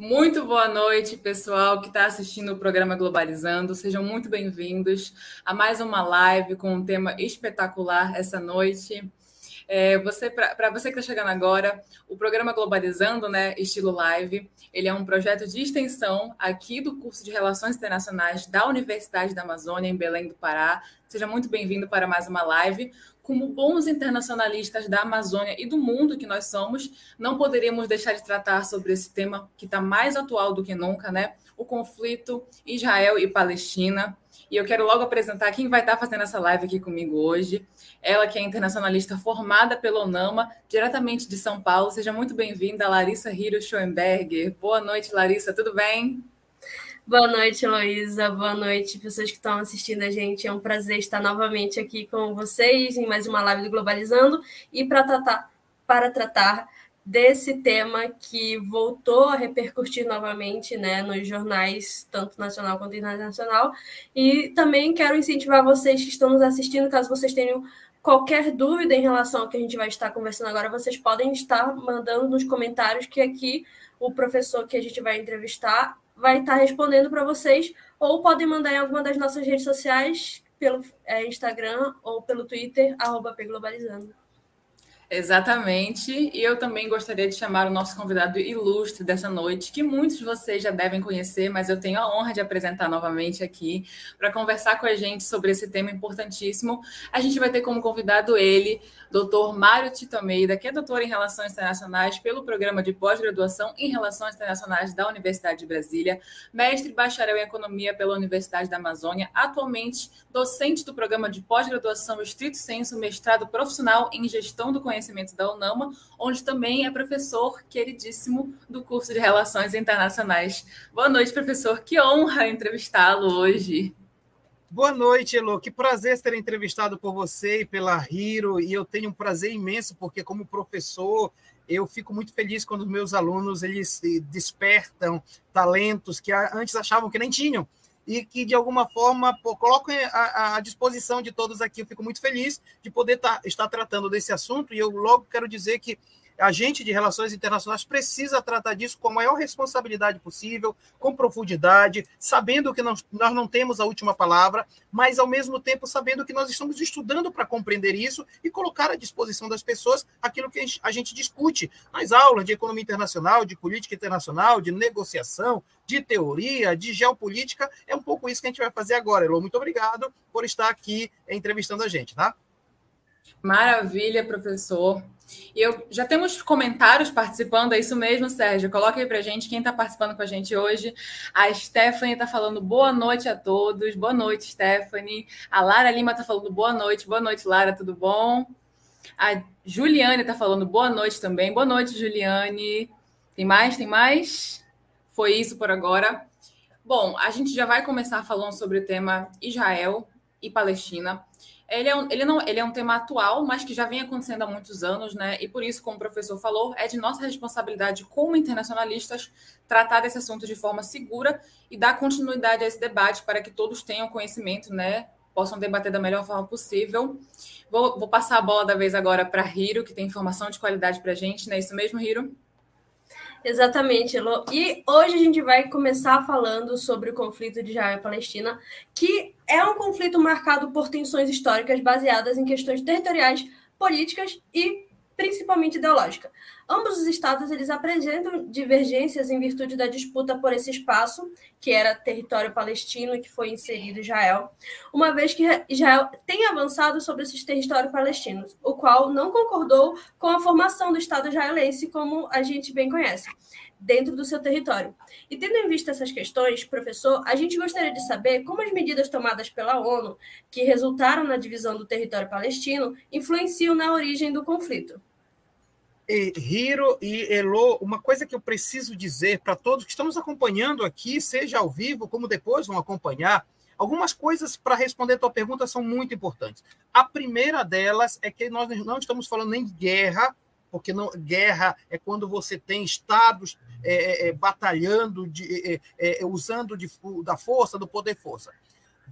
Muito boa noite, pessoal que está assistindo o programa Globalizando. Sejam muito bem-vindos a mais uma live com um tema espetacular essa noite. É, você, para você que está chegando agora, o programa Globalizando, né, estilo live, ele é um projeto de extensão aqui do curso de Relações Internacionais da Universidade da Amazônia, em Belém do Pará. Seja muito bem-vindo para mais uma live. Como bons internacionalistas da Amazônia e do mundo que nós somos, não poderíamos deixar de tratar sobre esse tema que está mais atual do que nunca, né? O conflito Israel e Palestina. E eu quero logo apresentar quem vai estar fazendo essa live aqui comigo hoje. Ela que é internacionalista formada pela UNAMA, diretamente de São Paulo. Seja muito bem-vinda, Larissa Hiro Schoenberger. Boa noite, Larissa, tudo bem? Boa noite, Heloísa. Boa noite, pessoas que estão assistindo a gente. É um prazer estar novamente aqui com vocês em mais uma live do Globalizando e para tratar, para tratar desse tema que voltou a repercutir novamente né, nos jornais, tanto nacional quanto internacional. E também quero incentivar vocês que estão nos assistindo, caso vocês tenham qualquer dúvida em relação ao que a gente vai estar conversando agora, vocês podem estar mandando nos comentários que aqui o professor que a gente vai entrevistar vai estar respondendo para vocês, ou podem mandar em alguma das nossas redes sociais, pelo é, Instagram ou pelo Twitter, arroba Globalizando. Exatamente. E eu também gostaria de chamar o nosso convidado ilustre dessa noite, que muitos de vocês já devem conhecer, mas eu tenho a honra de apresentar novamente aqui para conversar com a gente sobre esse tema importantíssimo. A gente vai ter como convidado ele, doutor Mário Tito Almeida, que é doutor em Relações Internacionais pelo programa de pós-graduação em Relações Internacionais da Universidade de Brasília, mestre e bacharel em Economia pela Universidade da Amazônia, atualmente docente do programa de pós-graduação Estrito Senso, mestrado profissional em Gestão do Conhecimento Conhecimento da UNAMA, onde também é professor queridíssimo do curso de Relações Internacionais. Boa noite, professor. Que honra entrevistá-lo hoje. Boa noite, Elo. Que prazer ser entrevistado por você e pela Hiro. E eu tenho um prazer imenso, porque, como professor, eu fico muito feliz quando meus alunos eles despertam talentos que antes achavam que nem tinham e que, de alguma forma, pô, coloco à, à, disposição de todos aqui. Eu fico muito feliz de poder tá, estar tratando desse assunto e eu logo quero dizer que a gente de relações internacionais precisa tratar disso com a maior responsabilidade possível, com profundidade, sabendo que nós, nós não temos a última palavra, mas ao mesmo tempo sabendo que nós estamos estudando para compreender isso e colocar à disposição das pessoas aquilo que a gente discute nas aulas de economia internacional, de política internacional, de negociação, de teoria, de geopolítica. É um pouco isso que a gente vai fazer agora. Elô, muito obrigado por estar aqui entrevistando a gente, tá? Maravilha, professor. E eu já temos comentários participando, é isso mesmo, Sérgio. Coloca aí pra gente quem está participando com a gente hoje. A Stephanie está falando boa noite a todos. Boa noite, Stephanie. A Lara Lima está falando boa noite. Boa noite, Lara, tudo bom? A Juliane está falando boa noite também. Boa noite, Juliane. Tem mais? Tem mais? Foi isso por agora. Bom, a gente já vai começar falando sobre o tema Israel e Palestina ele é, um, ele, não, ele é um tema atual, mas que já vem acontecendo há muitos anos, né? E por isso, como o professor falou, é de nossa responsabilidade como internacionalistas tratar desse assunto de forma segura e dar continuidade a esse debate para que todos tenham conhecimento, né? Possam debater da melhor forma possível. Vou, vou passar a bola da vez agora para Hiro, que tem informação de qualidade para a gente, não é isso mesmo, Hiro? Exatamente, Elo. E hoje a gente vai começar falando sobre o conflito de Israel e Palestina, que é um conflito marcado por tensões históricas baseadas em questões territoriais, políticas e principalmente ideológica. Ambos os estados eles apresentam divergências em virtude da disputa por esse espaço, que era território palestino que foi inserido Israel, uma vez que Israel tem avançado sobre esses territórios palestinos, o qual não concordou com a formação do Estado israelense como a gente bem conhece dentro do seu território. E tendo em vista essas questões, professor, a gente gostaria de saber como as medidas tomadas pela ONU, que resultaram na divisão do território palestino, influenciam na origem do conflito. Hiro e Elo, uma coisa que eu preciso dizer para todos que estamos acompanhando aqui, seja ao vivo, como depois vão acompanhar, algumas coisas para responder a tua pergunta são muito importantes. A primeira delas é que nós não estamos falando de guerra, porque não, guerra é quando você tem estados é, é, é batalhando, de, é, é, é, usando de, da força, do poder força.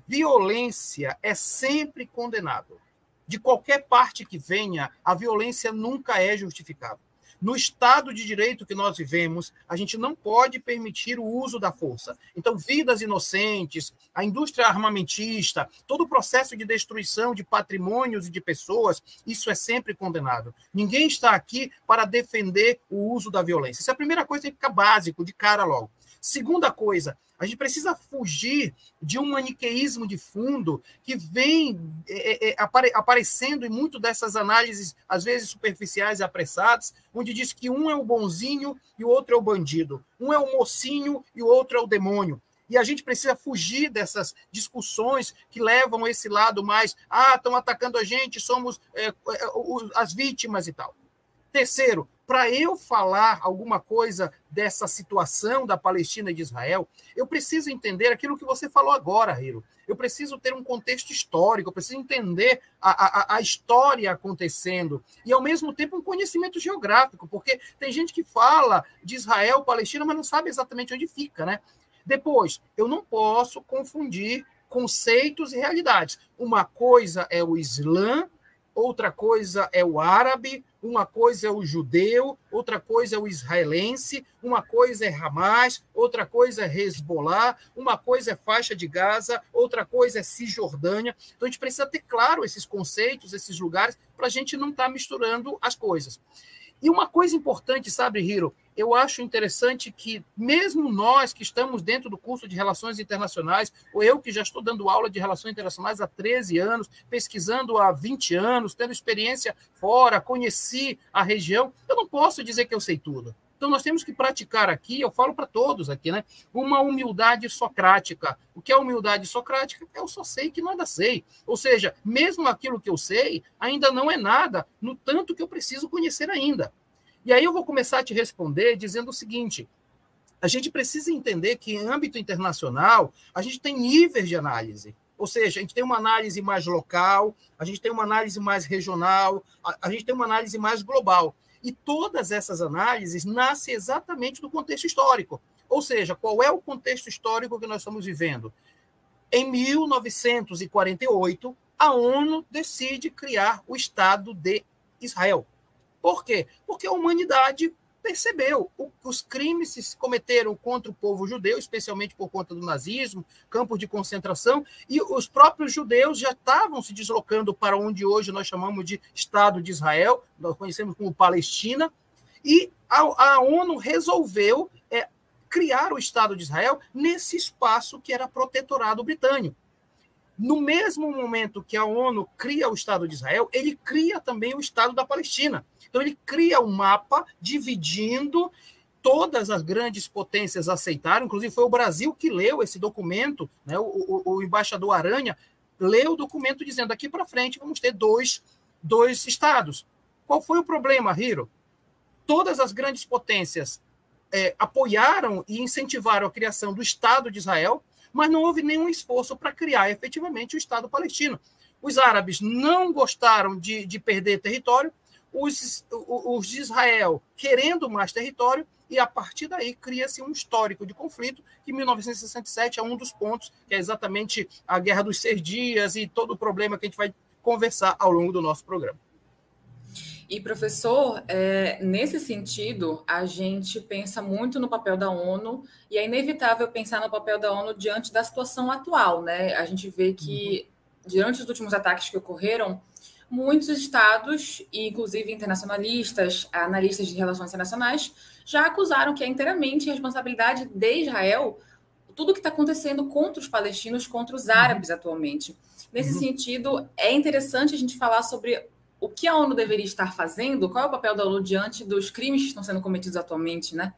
Violência é sempre condenado de qualquer parte que venha, a violência nunca é justificável. No Estado de Direito que nós vivemos, a gente não pode permitir o uso da força. Então, vidas inocentes, a indústria armamentista, todo o processo de destruição de patrimônios e de pessoas, isso é sempre condenável. Ninguém está aqui para defender o uso da violência. Isso é a primeira coisa que fica básico, de cara logo. Segunda coisa, a gente precisa fugir de um maniqueísmo de fundo que vem é, é, é apare, aparecendo em muito dessas análises, às vezes superficiais e apressadas, onde diz que um é o bonzinho e o outro é o bandido, um é o mocinho e o outro é o demônio. E a gente precisa fugir dessas discussões que levam esse lado mais, ah, estão atacando a gente, somos é, é as vítimas e tal. Terceiro, para eu falar alguma coisa dessa situação da Palestina e de Israel, eu preciso entender aquilo que você falou agora, Hiro. Eu preciso ter um contexto histórico, eu preciso entender a, a, a história acontecendo e, ao mesmo tempo, um conhecimento geográfico, porque tem gente que fala de Israel, Palestina, mas não sabe exatamente onde fica, né? Depois, eu não posso confundir conceitos e realidades. Uma coisa é o Islã, outra coisa é o árabe, uma coisa é o judeu, outra coisa é o israelense, uma coisa é Hamas, outra coisa é Hezbollah, uma coisa é faixa de Gaza, outra coisa é Cisjordânia. Então a gente precisa ter claro esses conceitos, esses lugares, para a gente não estar tá misturando as coisas. E uma coisa importante, sabe, Hiro, eu acho interessante que, mesmo nós que estamos dentro do curso de Relações Internacionais, ou eu que já estou dando aula de Relações Internacionais há 13 anos, pesquisando há 20 anos, tendo experiência fora, conheci a região, eu não posso dizer que eu sei tudo. Então, nós temos que praticar aqui, eu falo para todos aqui, né? Uma humildade socrática. O que é humildade socrática? Eu só sei que nada sei. Ou seja, mesmo aquilo que eu sei ainda não é nada, no tanto que eu preciso conhecer ainda. E aí eu vou começar a te responder dizendo o seguinte: a gente precisa entender que em âmbito internacional a gente tem níveis de análise. Ou seja, a gente tem uma análise mais local, a gente tem uma análise mais regional, a, a gente tem uma análise mais global. E todas essas análises nascem exatamente do contexto histórico. Ou seja, qual é o contexto histórico que nós estamos vivendo? Em 1948, a ONU decide criar o Estado de Israel. Por quê? Porque a humanidade percebeu os crimes que se cometeram contra o povo judeu, especialmente por conta do nazismo, campos de concentração, e os próprios judeus já estavam se deslocando para onde hoje nós chamamos de Estado de Israel, nós conhecemos como Palestina, e a, a ONU resolveu é, criar o Estado de Israel nesse espaço que era protetorado britânico. No mesmo momento que a ONU cria o Estado de Israel, ele cria também o Estado da Palestina. Então, ele cria um mapa dividindo todas as grandes potências aceitaram, inclusive foi o Brasil que leu esse documento, né? o, o, o embaixador Aranha leu o documento dizendo aqui para frente vamos ter dois, dois estados. Qual foi o problema, Hiro? Todas as grandes potências é, apoiaram e incentivaram a criação do Estado de Israel, mas não houve nenhum esforço para criar efetivamente o Estado palestino. Os árabes não gostaram de, de perder território, os, os de Israel querendo mais território, e a partir daí cria-se um histórico de conflito, que 1967 é um dos pontos, que é exatamente a Guerra dos Seis Dias e todo o problema que a gente vai conversar ao longo do nosso programa. E, professor, é, nesse sentido, a gente pensa muito no papel da ONU, e é inevitável pensar no papel da ONU diante da situação atual, né? A gente vê que, uhum. diante dos últimos ataques que ocorreram, muitos estados, inclusive internacionalistas, analistas de relações internacionais, já acusaram que é inteiramente responsabilidade de Israel tudo o que está acontecendo contra os palestinos, contra os árabes uhum. atualmente. Nesse uhum. sentido, é interessante a gente falar sobre o que a ONU deveria estar fazendo, qual é o papel da ONU diante dos crimes que estão sendo cometidos atualmente, né?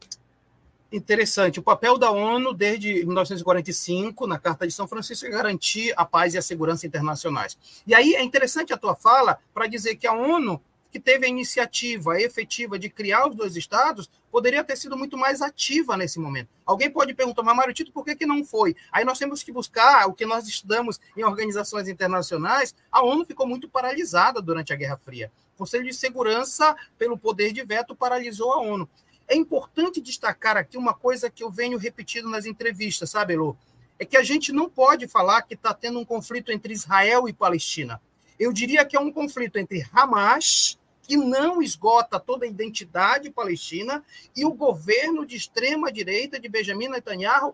interessante. O papel da ONU, desde 1945, na Carta de São Francisco, é garantir a paz e a segurança internacionais. E aí é interessante a tua fala para dizer que a ONU, que teve a iniciativa efetiva de criar os dois estados, poderia ter sido muito mais ativa nesse momento. Alguém pode perguntar, mas Mário Tito, por que, que não foi? Aí nós temos que buscar o que nós estudamos em organizações internacionais. A ONU ficou muito paralisada durante a Guerra Fria. O Conselho de Segurança, pelo poder de veto, paralisou a ONU. É importante destacar aqui uma coisa que eu venho repetindo nas entrevistas, sabe, Elô? É que a gente não pode falar que está tendo um conflito entre Israel e Palestina. Eu diria que é um conflito entre Hamas, que não esgota toda a identidade palestina, e o governo de extrema-direita de Benjamin Netanyahu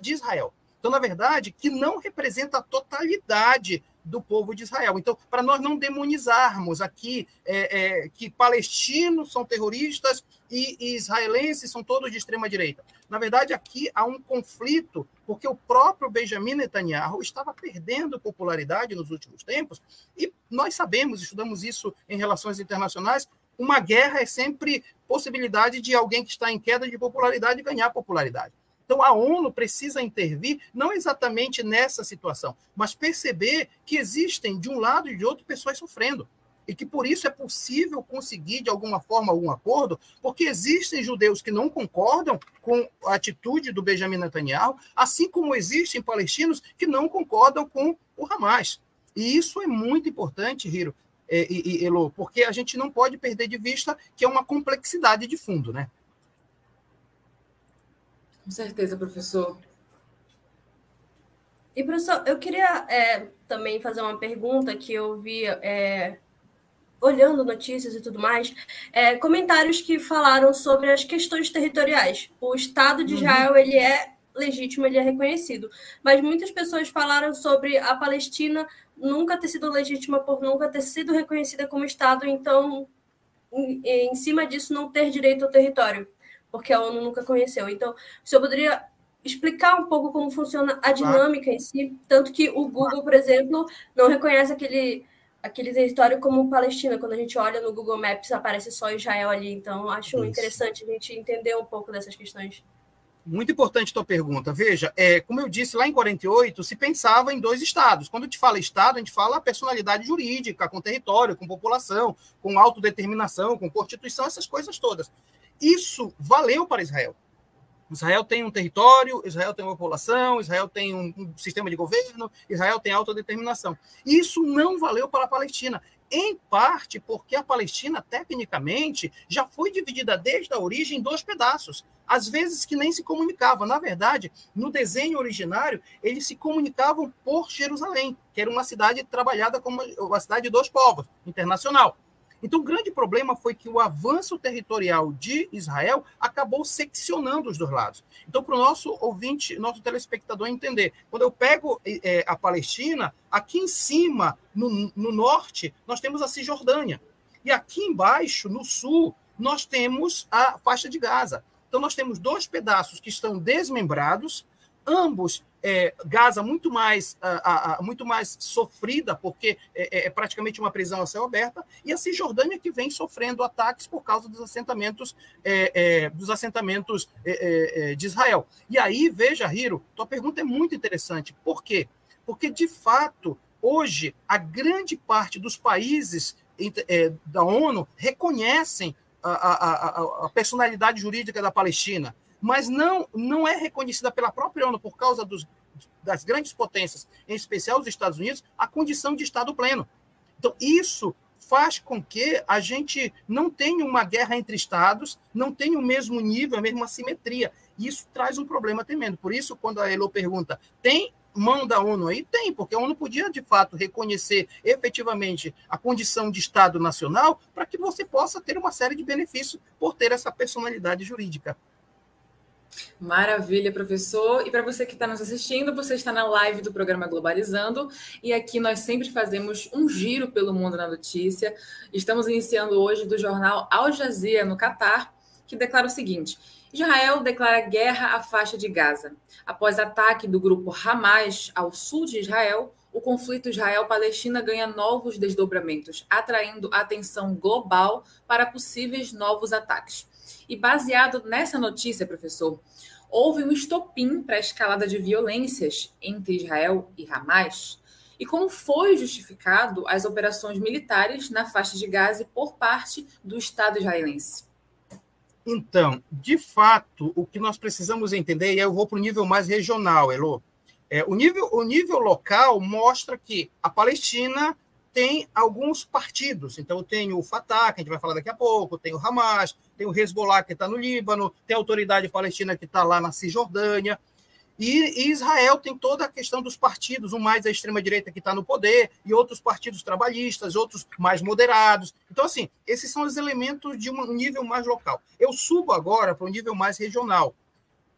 de Israel. Então, na verdade, que não representa a totalidade do povo de Israel. Então, para nós não demonizarmos aqui é, é, que palestinos são terroristas e, israelenses são todos de extrema direita. Na verdade, aqui há um conflito, porque o próprio Benjamin Netanyahu estava perdendo popularidade nos últimos tempos, e nós sabemos, estudamos isso em relações internacionais, uma guerra é sempre possibilidade de alguém que está em queda de popularidade ganhar popularidade. Então, a ONU precisa intervir, não exatamente nessa situação, mas perceber que existem, de um lado e de outro, pessoas sofrendo. E que por isso é possível conseguir, de alguma forma, algum acordo, porque existem judeus que não concordam com a atitude do Benjamin Netanyahu, assim como existem palestinos que não concordam com o Hamas. E isso é muito importante, Hiro é, e, e Elo, porque a gente não pode perder de vista que é uma complexidade de fundo, né? Com certeza, professor. E, professor, eu queria é, também fazer uma pergunta que eu vi é, olhando notícias e tudo mais, é, comentários que falaram sobre as questões territoriais. O Estado de uhum. Israel uhum. ele é legítimo, ele é reconhecido, mas muitas pessoas falaram sobre a Palestina nunca ter sido legítima por nunca ter sido reconhecida como Estado, então, em, em cima disso, não ter direito ao território porque a ONU nunca conheceu. Então, o senhor poderia explicar um pouco como funciona a dinâmica em si, tanto que o Google, por exemplo, não reconhece aquele aquele território como Palestina. Quando a gente olha no Google Maps, aparece só Israel ali. Então, acho Isso. interessante a gente entender um pouco dessas questões. Muito importante a tua pergunta. Veja, é, como eu disse lá em 48, se pensava em dois estados. Quando a gente fala estado, a gente fala personalidade jurídica, com território, com população, com autodeterminação, com constituição, essas coisas todas. Isso valeu para Israel. Israel tem um território, Israel tem uma população, Israel tem um, um sistema de governo, Israel tem autodeterminação. Isso não valeu para a Palestina, em parte porque a Palestina, tecnicamente, já foi dividida desde a origem em dois pedaços, às vezes que nem se comunicavam. Na verdade, no desenho originário, eles se comunicavam por Jerusalém, que era uma cidade trabalhada como uma cidade de dois povos, internacional. Então, o grande problema foi que o avanço territorial de Israel acabou seccionando os dois lados. Então, para o nosso ouvinte, nosso telespectador entender, quando eu pego é, a Palestina, aqui em cima, no, no norte, nós temos a Cisjordânia. E aqui embaixo, no sul, nós temos a faixa de Gaza. Então, nós temos dois pedaços que estão desmembrados, ambos é, Gaza muito mais, a, a, muito mais sofrida, porque é, é, é, praticamente uma prisão a céu aberta, e a Cisjordânia que vem sofrendo ataques por causa dos assentamentos, é, é dos assentamentos é, de Israel. E aí, veja, Hiro, tua pergunta é muito interessante. Por quê? Porque, de fato, hoje, a grande parte dos países da ONU reconhecem a, a, a personalidade jurídica da Palestina mas não, não é reconhecida pela própria ONU por causa dos, das grandes potências, em especial os Estados Unidos, a condição de Estado pleno. Então, isso faz com que a gente não tenha uma guerra entre Estados, não tenha o mesmo nível, a mesma simetria. Isso traz um problema tremendo. Por isso, quando a Elo pergunta, tem mão da ONU aí? Tem, porque a ONU podia, de fato, reconhecer efetivamente a condição de Estado nacional para que você possa ter uma série de benefícios por ter essa personalidade jurídica. Maravilha, professor. E para você que está nos assistindo, você está na live do programa Globalizando. E aqui nós sempre fazemos um giro pelo mundo na notícia. Estamos iniciando hoje do jornal Al Jazeera, no Catar, que declara o seguinte: Israel declara guerra à faixa de Gaza. Após ataque do grupo Hamas ao sul de Israel, o conflito Israel-Palestina ganha novos desdobramentos, atraindo atenção global para possíveis novos ataques. E baseado nessa notícia, professor, houve um estopim para a escalada de violências entre Israel e Hamas? E como foi justificado as operações militares na faixa de Gaza por parte do Estado israelense? Então, de fato, o que nós precisamos entender, e eu vou para o nível mais regional, Elo, é, o, nível, o nível local mostra que a Palestina tem alguns partidos. Então, tem o Fatah, que a gente vai falar daqui a pouco, tem o Hamas, tem o Hezbollah, que está no Líbano, tem a Autoridade Palestina, que está lá na Cisjordânia. E, Israel tem toda a questão dos partidos, um mais à extrema-direita que está no poder, e outros partidos trabalhistas, outros mais moderados. Então, assim, esses são os elementos de um nível mais local. Eu subo agora para um nível mais regional.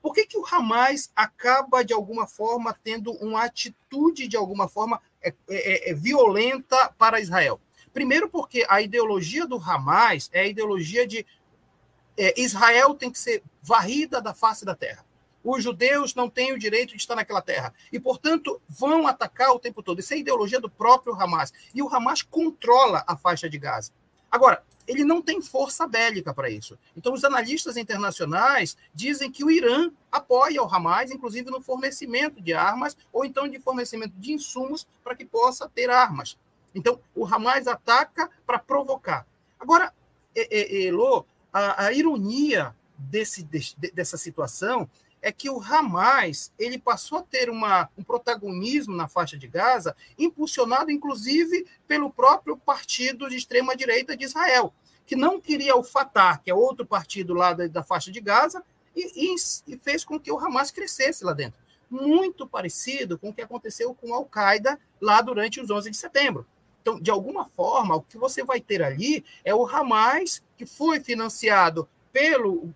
Por que, que o Hamas acaba, de alguma forma, tendo uma atitude, de alguma forma, é, é, é violenta para Israel? Primeiro, porque a ideologia do Hamas é a ideologia de é, Israel tem que ser varrida da face da terra os judeus não têm o direito de estar naquela terra. E, portanto, vão atacar o tempo todo. Isso é ideologia do próprio Hamas. E o Hamas controla a faixa de Gaza. Agora, ele não tem força bélica para isso. Então, os analistas internacionais dizem que o Irã apoia o Hamas, inclusive no fornecimento de armas, ou então de fornecimento de insumos para que possa ter armas. Então, o Hamas ataca para provocar. Agora, Elo, a, a ironia desse, de, dessa situação é que o Hamas ele passou a ter uma, um protagonismo na faixa de Gaza, impulsionado inclusive pelo próprio partido de extrema direita de Israel, que não queria o Fatah, que é outro partido lá da, da faixa de Gaza, e, e, e, fez com que o Hamas crescesse lá dentro. Muito parecido com o que aconteceu com a Al-Qaeda lá durante os 11 de setembro. Então, de alguma forma, o que você vai ter ali é o Hamas, que foi financiado pelo,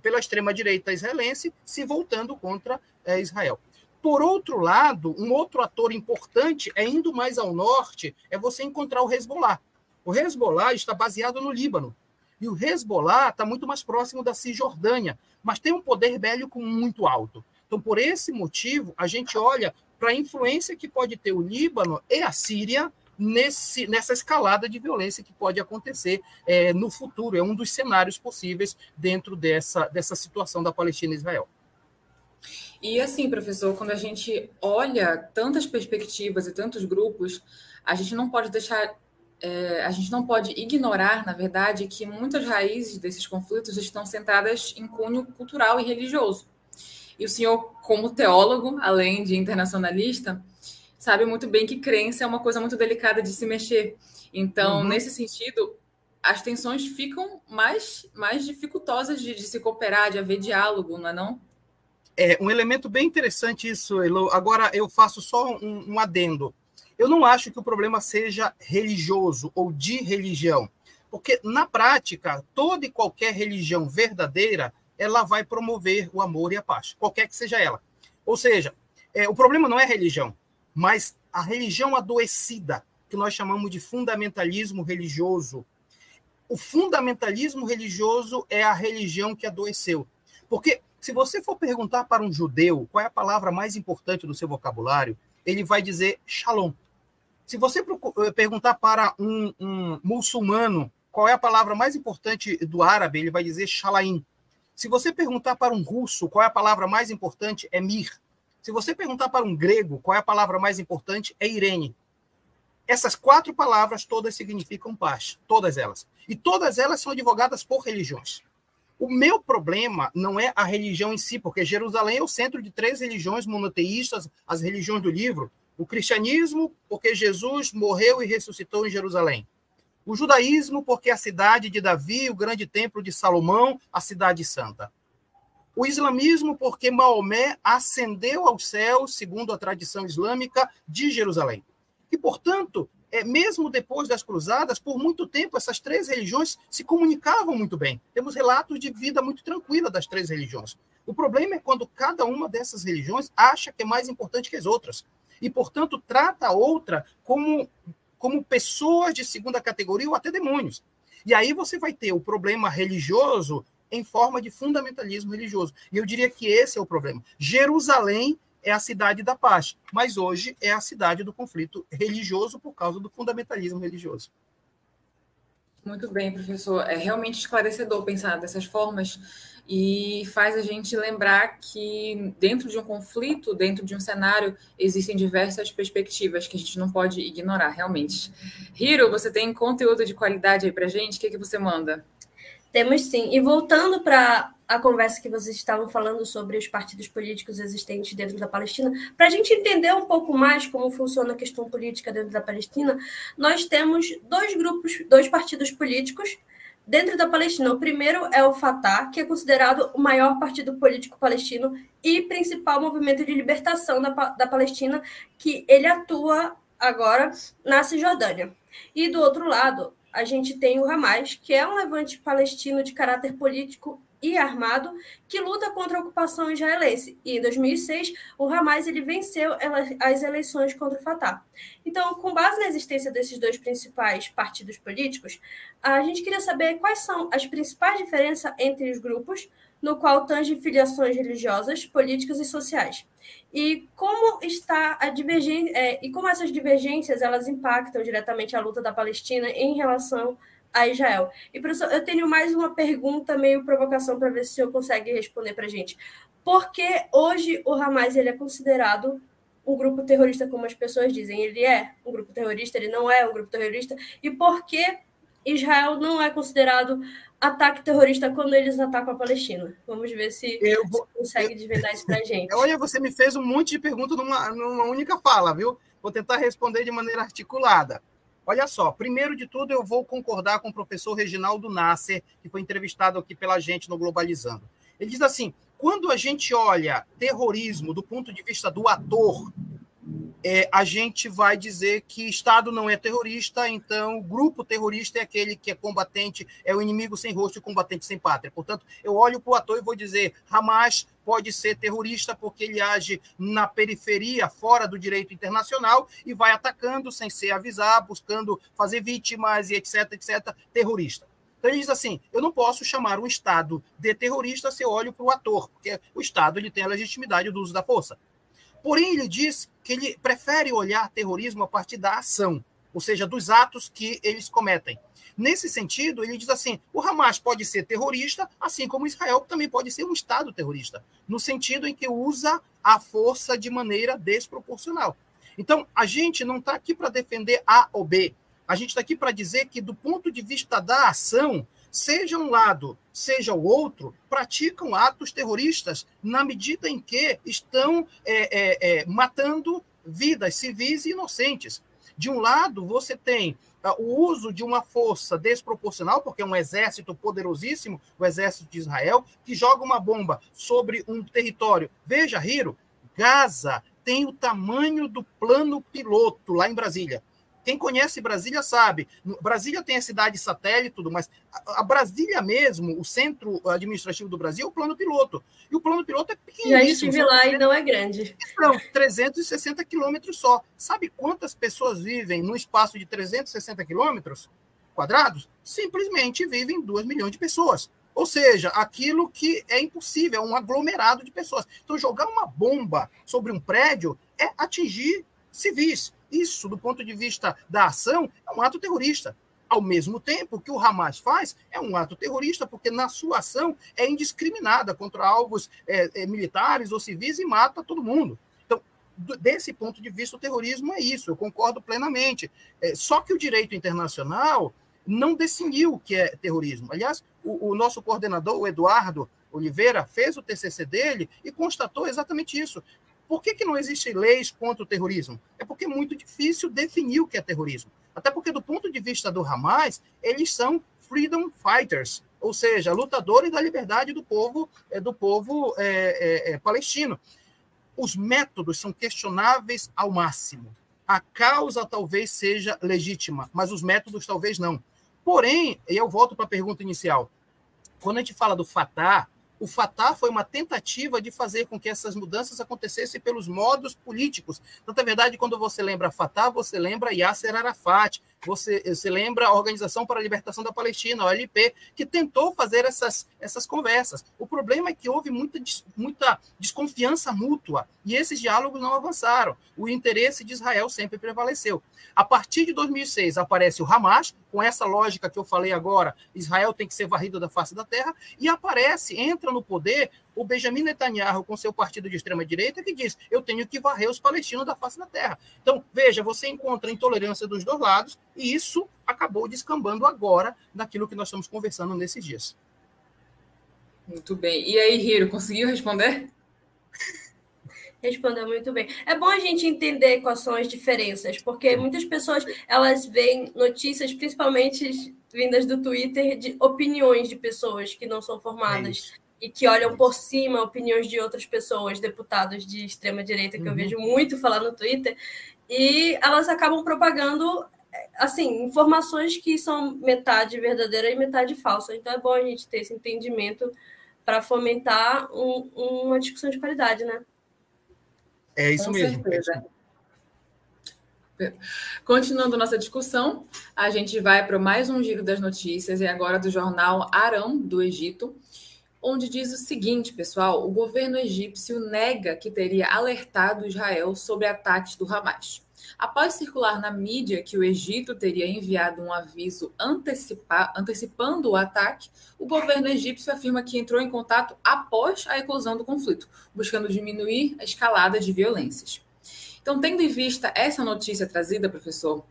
pela extrema-direita israelense se voltando contra é, Israel. Por outro lado, um outro ator importante é indo mais ao norte, é você encontrar o Hezbollah. O Hezbollah está baseado no Líbano. E o Hezbollah está muito mais próximo da Cisjordânia, mas tem um poder bélico muito alto. Então, por esse motivo, a gente olha para a influência que pode ter o Líbano e a Síria nesse, nessa escalada de violência que pode acontecer é, no futuro. É um dos cenários possíveis dentro dessa, dessa situação da Palestina e Israel. E assim, professor, quando a gente olha tantas perspectivas e tantos grupos, a gente não pode deixar, é, a gente não pode ignorar, na verdade, que muitas raízes desses conflitos estão centradas em cunho cultural e religioso. E o senhor, como teólogo, além de internacionalista, sabe muito bem que crença é uma coisa muito delicada de se mexer. Então, uhum. nesse sentido, as tensões ficam mais, mais dificultosas de, de, se cooperar, de haver diálogo, não é não? É um elemento bem interessante isso, Elo. Agora eu faço só um, um adendo. Eu não acho que o problema seja religioso ou de religião, porque na prática toda e qualquer religião verdadeira ela vai promover o amor e a paz, qualquer que seja ela. Ou seja, é, o problema não é religião, mas a religião adoecida, que nós chamamos de fundamentalismo religioso. O fundamentalismo religioso é a religião que adoeceu. Porque se você for perguntar para um judeu qual é a palavra mais importante do seu vocabulário, ele vai dizer shalom. Se você eh, perguntar para um, um muçulmano qual é a palavra mais importante do árabe, ele vai dizer shalaim. Se você perguntar para um russo qual é a palavra mais importante, é mir. Se você perguntar para um grego qual é a palavra mais importante, é Irene. Essas quatro palavras todas significam paz, todas elas. E todas elas são advogadas por religiões. O meu problema não é a religião em si, porque Jerusalém é o centro de três religiões monoteístas, as religiões do livro. O cristianismo, porque Jesus morreu e ressuscitou em Jerusalém. O judaísmo, porque a cidade de Davi, o grande templo de Salomão, a cidade santa. O islamismo, porque Maomé ascendeu aos céus, segundo a tradição islâmica de Jerusalém. E, portanto, é, mesmo depois das cruzadas, por muito tempo, essas três religiões se comunicavam muito bem. Temos relatos de vida muito tranquila das três religiões. O problema é quando cada uma dessas religiões acha que é mais importante que as outras. E, portanto, trata a outra como, como pessoas de segunda categoria ou até demônios. E aí você vai ter o problema religioso em forma de fundamentalismo religioso. E eu diria que esse é o problema. Jerusalém é a cidade da paz, mas hoje é a cidade do conflito religioso por causa do fundamentalismo religioso. Muito bem, professor. É realmente esclarecedor pensar dessas formas e faz a gente lembrar que dentro de um conflito, dentro de um cenário, existem diversas perspectivas que a gente não pode ignorar, realmente. Hiro, você tem conteúdo de qualidade aí para gente? O que, que você manda? Temos sim. E voltando para a conversa que vocês estavam falando sobre os partidos políticos existentes dentro da Palestina, para a gente entender um pouco mais como funciona a questão política dentro da Palestina, nós temos dois grupos, dois partidos políticos dentro da Palestina. O primeiro é o Fatah, que é considerado o maior partido político palestino e principal movimento de libertação da, da Palestina, que ele atua agora na Cisjordânia. E do outro lado, a gente tem o Hamas, que é um levante palestino de caráter político e armado que luta contra a ocupação israelense. E em 2006, o Hamas ele venceu as eleições contra o Fatah. Então, com base na existência desses dois principais partidos políticos, a gente queria saber quais são as principais diferenças entre os grupos, no qual tangem filiações religiosas, políticas e sociais. E como está a divergência é, e como essas divergências elas impactam diretamente a luta da Palestina em relação a Israel. E, professor, eu tenho mais uma pergunta, meio provocação, para ver se o senhor consegue responder para a gente. Por que hoje o Hamas ele é considerado um grupo terrorista, como as pessoas dizem? Ele é um grupo terrorista, ele não é um grupo terrorista? E por que Israel não é considerado ataque terrorista quando eles atacam a Palestina? Vamos ver se eu vou, consegue desvendar isso para a gente. Olha, você me fez um monte de perguntas numa, numa única fala, viu? Vou tentar responder de maneira articulada. Olha só, primeiro de tudo, eu vou concordar com o professor Reginaldo Nasser, que foi entrevistado aqui pela gente no Globalizando. Ele diz assim: quando a gente olha terrorismo do ponto de vista do ator, é, a gente vai dizer que Estado não é terrorista, então grupo terrorista é aquele que é combatente, é o inimigo sem rosto e combatente sem pátria. Portanto, eu olho para o ator e vou dizer: Hamas pode ser terrorista porque ele age na periferia, fora do direito internacional, e vai atacando sem ser avisar, buscando fazer vítimas e etc, etc, terrorista. Então ele diz assim: eu não posso chamar um Estado de terrorista se eu olho para o ator, porque o Estado ele tem a legitimidade do uso da força. Porém, ele diz que ele prefere olhar terrorismo a partir da ação, ou seja, dos atos que eles cometem. Nesse sentido, ele diz assim: o Hamas pode ser terrorista, assim como Israel também pode ser um Estado terrorista, no sentido em que usa a força de maneira desproporcional. Então, a gente não está aqui para defender A ou B. A gente está aqui para dizer que, do ponto de vista da ação, seja um lado, seja o outro, praticam atos terroristas na medida em que estão é, é, é, matando vidas civis e inocentes. De um lado, você tem uh, o uso de uma força desproporcional, porque é um exército poderosíssimo, o exército de Israel, que joga uma bomba sobre um território. Veja, Hiro, Gaza tem o tamanho do plano piloto lá em Brasília. Quem conhece Brasília sabe. Brasília tem a cidade satélite, tudo, mas a, Brasília mesmo, o centro administrativo do Brasil, é o plano piloto. E o plano piloto é pequenininho. Já estive lá e não é grande. Não, 360 quilômetros só. Sabe quantas pessoas vivem no espaço de 360 quilômetros quadrados? Simplesmente vivem 2 milhões de pessoas. Ou seja, aquilo que é impossível, é um aglomerado de pessoas. Então, jogar uma bomba sobre um prédio é atingir civis. Isso, do ponto de vista da ação, é um ato terrorista. Ao mesmo tempo que o Hamas faz é um ato terrorista, porque na sua ação é indiscriminada contra alvos é, é, militares ou civis e mata todo mundo. Então, desse ponto de vista, o terrorismo é isso, eu concordo plenamente. É, só que o direito internacional não definiu o que é terrorismo. Aliás, o, o nosso coordenador, o Eduardo Oliveira, fez o TCC dele e constatou exatamente isso. Por que, que não existem leis contra o terrorismo? É porque é muito difícil definir o que é terrorismo. Até porque, do ponto de vista do Hamas, eles são freedom fighters, ou seja, lutadores da liberdade do povo, é, do povo é, é, palestino. Os métodos são questionáveis ao máximo. A causa talvez seja legítima, mas os métodos talvez não. Porém, e eu volto para a pergunta inicial, quando a gente fala do Fatah, o Fatah foi uma tentativa de fazer com que essas mudanças acontecessem pelos modos políticos. Tanto é verdade, quando você lembra Fatah, você lembra Yasser Arafat, você, você lembra a Organização para a Libertação da Palestina, a OLP, que tentou fazer essas, essas conversas. O problema é que houve muita, muita desconfiança mútua e esses diálogos não avançaram. O interesse de Israel sempre prevaleceu. A partir de 2006 aparece o Hamas, com essa lógica que eu falei agora, Israel tem que ser varrido da face da terra, e aparece, entra no poder o Benjamin Netanyahu, com seu partido de extrema-direita, que diz: eu tenho que varrer os palestinos da face da terra. Então, veja, você encontra intolerância dos dois lados, e isso acabou descambando agora daquilo que nós estamos conversando nesses dias. Muito bem. E aí, Hiro, conseguiu responder? Respondeu muito bem. É bom a gente entender quais são as diferenças, porque muitas pessoas elas veem notícias, principalmente vindas do Twitter, de opiniões de pessoas que não são formadas é e que olham por cima opiniões de outras pessoas, deputados de extrema direita, que uhum. eu vejo muito falar no Twitter, e elas acabam propagando assim informações que são metade verdadeira e metade falsa. Então é bom a gente ter esse entendimento para fomentar um, uma discussão de qualidade, né? É isso Com mesmo. Certeza. Continuando nossa discussão, a gente vai para mais um giro das notícias e agora do jornal Arão, do Egito, onde diz o seguinte, pessoal: o governo egípcio nega que teria alertado Israel sobre ataques do Hamas. Após circular na mídia que o Egito teria enviado um aviso antecipando o ataque, o governo egípcio afirma que entrou em contato após a eclosão do conflito, buscando diminuir a escalada de violências. Então, tendo em vista essa notícia trazida, professor,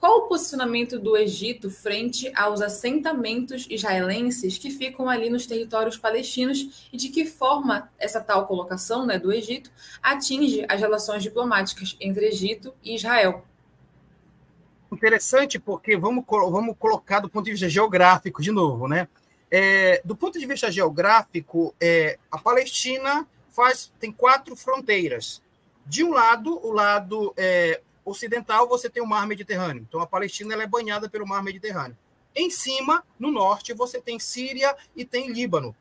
qual o posicionamento do Egito frente aos assentamentos israelenses que ficam ali nos territórios palestinos e de que forma essa tal colocação né, do Egito atinge as relações diplomáticas entre Egito e Israel? Interessante, porque vamos, vamos colocar do ponto de vista geográfico de novo, né? É, do ponto de vista geográfico, é, a Palestina faz tem quatro fronteiras. De um lado, o lado é, ocidental, você tem o mar Mediterrâneo. Então, a Palestina é banhada pelo mar Mediterrâneo. Em cima, no norte, você tem Síria e tem Líbano.